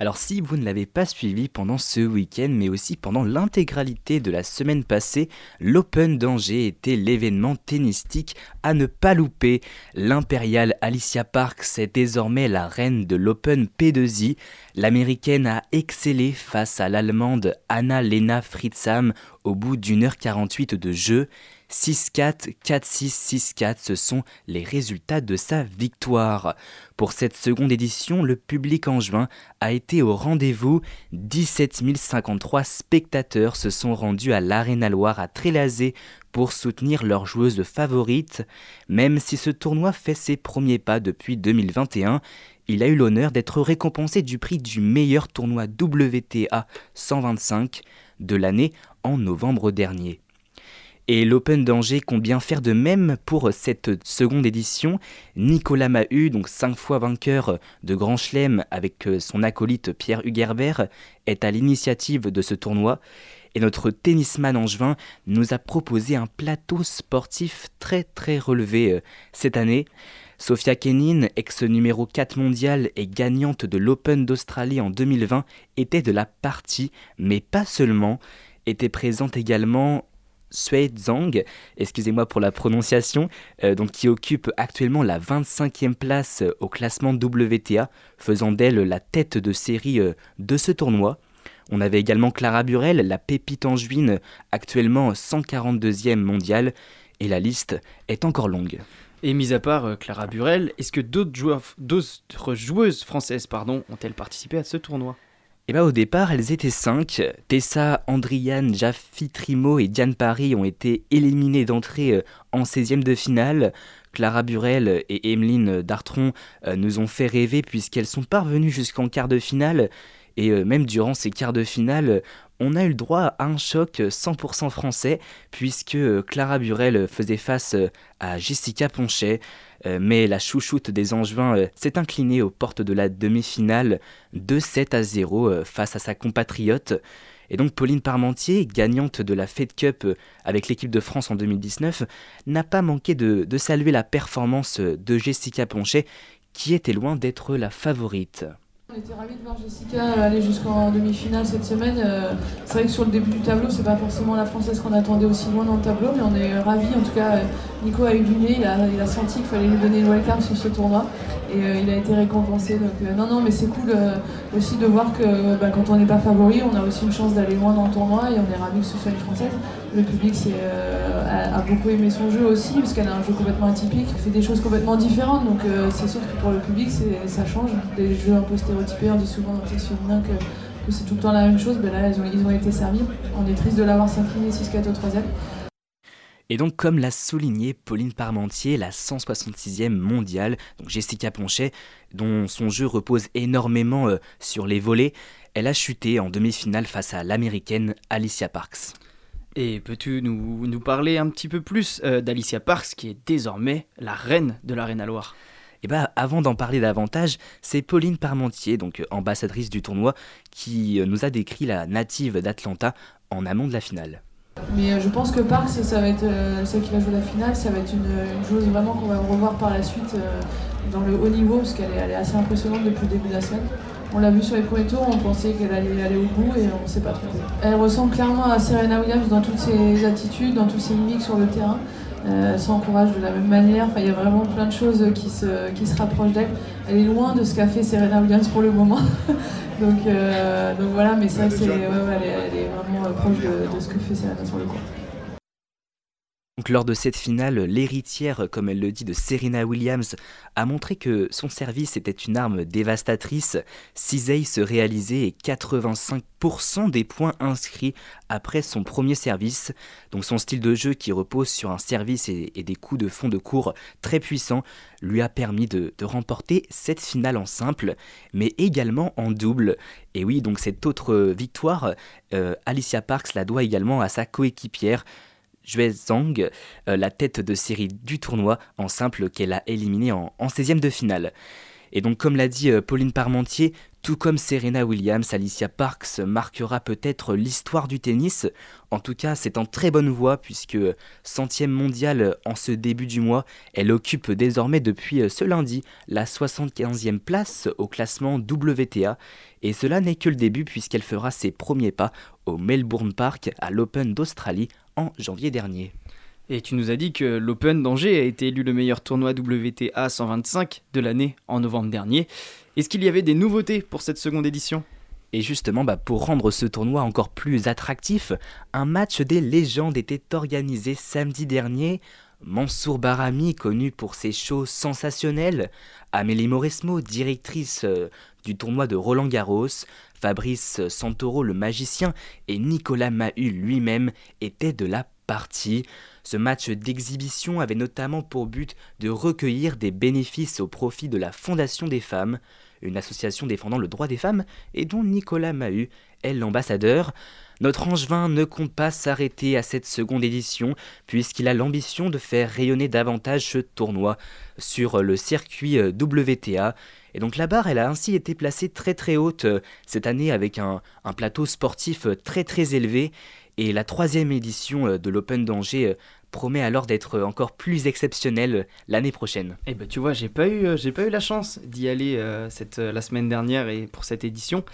Alors si vous ne l'avez pas suivi pendant ce week-end, mais aussi pendant l'intégralité de la semaine passée, l'Open d'Angers était l'événement tennistique à ne pas louper. L'impériale Alicia Parks est désormais la reine de l'Open P2I. L'américaine a excellé face à l'allemande Anna-Lena Fritzam au bout d'une heure 48 de jeu. 6-4, 4-6, 6-4, ce sont les résultats de sa victoire. Pour cette seconde édition, le public angevin a été au rendez-vous. 17 053 spectateurs se sont rendus à l'Arena Loire à Trélazé pour soutenir leur joueuse favorite. Même si ce tournoi fait ses premiers pas depuis 2021, il a eu l'honneur d'être récompensé du prix du meilleur tournoi WTA 125 de l'année en novembre dernier. Et l'Open d'Angers compte bien faire de même pour cette seconde édition. Nicolas Mahut, donc cinq fois vainqueur de Grand Chelem avec son acolyte Pierre Hugerbert, est à l'initiative de ce tournoi. Et notre tennisman angevin nous a proposé un plateau sportif très très relevé euh, cette année. Sophia Kenin, ex numéro 4 mondial et gagnante de l'Open d'Australie en 2020, était de la partie, mais pas seulement. Était présente également Zhang, excusez-moi pour la prononciation, euh, donc qui occupe actuellement la 25e place euh, au classement WTA, faisant d'elle la tête de série euh, de ce tournoi. On avait également Clara Burel, la pépite angevine, actuellement 142e mondiale, et la liste est encore longue. Et mis à part Clara Burel, est-ce que d'autres joueuses françaises pardon, ont-elles participé à ce tournoi? Et bah au départ, elles étaient 5. Tessa, Andriane, Jaffi Trimo et Diane Paris ont été éliminées d'entrée euh, en 16e de finale. Clara Burel et Emeline Dartron euh, nous ont fait rêver puisqu'elles sont parvenues jusqu'en quart de finale. Et euh, même durant ces quarts de finale, on a eu le droit à un choc 100% français puisque euh, Clara Burel faisait face euh, à Jessica Ponchet. Euh, mais la chouchoute des Angevins s'est inclinée aux portes de la demi-finale 2-7 à 0 euh, face à sa compatriote. Et donc Pauline Parmentier, gagnante de la Fed Cup avec l'équipe de France en 2019, n'a pas manqué de, de saluer la performance de Jessica Ponchet, qui était loin d'être la favorite. On était ravis de voir Jessica aller jusqu'en demi-finale cette semaine. Euh, C'est vrai que sur le début du tableau, c'est pas forcément la française qu'on attendait aussi loin dans le tableau, mais on est ravis. En tout cas, euh, Nico a eu du nez, il a, senti qu'il fallait lui donner le wildcard sur ce tournoi et euh, il a été récompensé. Donc, euh, non, non, mais c'est cool euh, aussi de voir que bah, quand on n'est pas favori, on a aussi une chance d'aller loin dans le tournoi et on est ravis que ce soit une française. Le public a, beaucoup aimé son jeu aussi, parce qu'elle a un jeu complètement atypique, fait des choses complètement différentes. Donc, c'est sûr que pour le public, ça change. Des jeux un peu stéréotypés, on dit souvent dans le féminin que que c'est tout le temps la même chose, ben là ils ont, été servis. On est triste de l'avoir s'incliner 6-4 au troisième. Et donc, comme l'a souligné Pauline Parmentier, la 166e mondiale, donc Jessica Ponchet, dont son jeu repose énormément euh, sur les volets, elle a chuté en demi-finale face à l'américaine Alicia Parks. Et peux-tu nous, nous parler un petit peu plus euh, d'Alicia Parks, qui est désormais la reine de l'Arena Loire? Et bah, avant d'en parler davantage, c'est Pauline Parmentier, donc euh, ambassadrice du tournoi, qui nous a décrit la native d'Atlanta en amont de la finale. Mais euh, je pense que Parks, ça va être euh, celle qui va jouer la finale, ça va être une, une joueuse vraiment qu'on va revoir par la suite euh, dans le haut niveau, parce qu'elle est, assez impressionnante depuis le début de la semaine. On l'a vu sur les premiers tours, on pensait qu'elle allait aller au bout et on ne s'est pas trompé. Elle ressemble clairement à Serena Williams dans toutes ses attitudes, dans tous ses mimiques sur le terrain. Elle s'encourage de la même manière. Enfin, il y a vraiment plein de choses qui se, qui se rapprochent d'elle. Elle est loin de ce qu'a fait Serena Williams pour le moment. donc, euh, donc voilà, mais que c'est, ouais, elle, est, elle est vraiment euh, proche de, de ce que fait Serena sur le court. Donc lors de cette finale, l'héritière, comme elle le dit, de Serena Williams, a montré que son service était une arme dévastatrice. 6 aces réalisés et 85% des points inscrits après son premier service. Donc son style de jeu qui repose sur un service et, des coups de fond de cours très puissants lui a permis de, de remporter cette finale en simple, mais également en double. Et oui, donc cette autre victoire, euh, Alicia Parks la doit également à sa coéquipière. Zhang, euh, la tête de série du tournoi en simple qu'elle a éliminé en, en 16e de finale. Et donc comme l'a dit euh, Pauline Parmentier, tout comme Serena Williams, Alicia Parks marquera peut-être l'histoire du tennis. En tout cas, c'est en très bonne voie puisque centième mondiale en ce début du mois, elle occupe désormais depuis euh, ce lundi la 75e place au classement WTA. Et cela n'est que le début puisqu'elle fera ses premiers pas au Melbourne Park à l'Open d'Australie en janvier dernier. Et tu nous as dit que l'Open d'Angers a été élu le meilleur tournoi WTA 125 de l'année en novembre dernier. Est-ce qu'il y avait des nouveautés pour cette seconde édition? Et justement, bah, pour rendre ce tournoi encore plus attractif, un match des légendes était organisé samedi dernier. Mansour Barami, connu pour ses shows sensationnels, Amélie Mauresmo, directrice euh, du tournoi de Roland Garros, Fabrice Santoro, le magicien, et Nicolas Mahut lui-même étaient de la partie. Ce match d'exhibition avait notamment pour but de recueillir des bénéfices au profit de la Fondation des femmes, une association défendant le droit des femmes et dont Nicolas Mahut est l'ambassadeur. Notre Angevin ne compte pas s'arrêter à cette seconde édition, puisqu'il a l'ambition de faire rayonner davantage ce tournoi sur le circuit euh, WTA. Et donc la barre, elle a ainsi été placée très très haute euh, cette année avec un, plateau sportif euh, très très élevé. Et la troisième édition de l'Open d'Angers promet alors d'être encore plus exceptionnelle l'année prochaine. Eh ben tu vois, j'ai pas eu, pas eu la chance d'y aller cette, la semaine dernière et pour cette édition.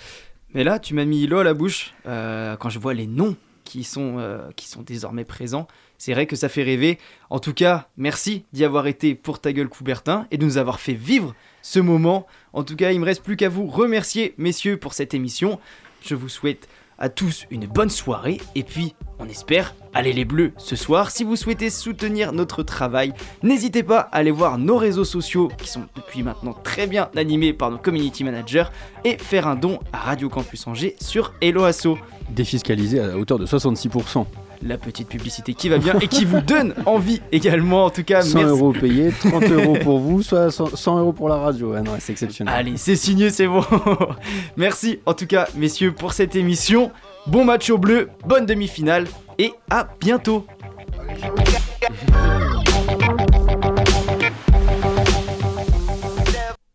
Mais là, tu m'as mis l'eau à la bouche euh, quand je vois les noms qui sont, euh, qui sont désormais présents. C'est vrai que ça fait rêver. En tout cas, merci d'y avoir été pour ta gueule Coubertin et de nous avoir fait vivre ce moment. En tout cas, il me reste plus qu'à vous remercier, messieurs, pour cette émission. Je vous souhaite à tous une bonne soirée et puis on espère aller les bleus ce soir. Si vous souhaitez soutenir notre travail, n'hésitez pas à aller voir nos réseaux sociaux qui sont depuis maintenant très bien animés par nos community managers et faire un don à Radio Campus Angers sur Hello Asso. Défiscalisé à hauteur de 66%. La petite publicité qui va bien et qui vous donne envie également. En tout cas, 100 merci. euros payés, 30 euros pour vous, soit 100 100 euros pour la radio. Ah non, c'est exceptionnel. Allez, c'est signé, c'est bon. Merci en tout cas, messieurs, pour cette émission. Bon match au bleu, bonne demi-finale et à bientôt.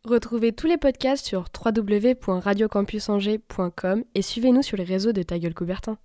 Retrouvez tous les podcasts sur www.radiocampusangers.com et suivez-nous sur les réseaux de Ta Gueule Coubertin.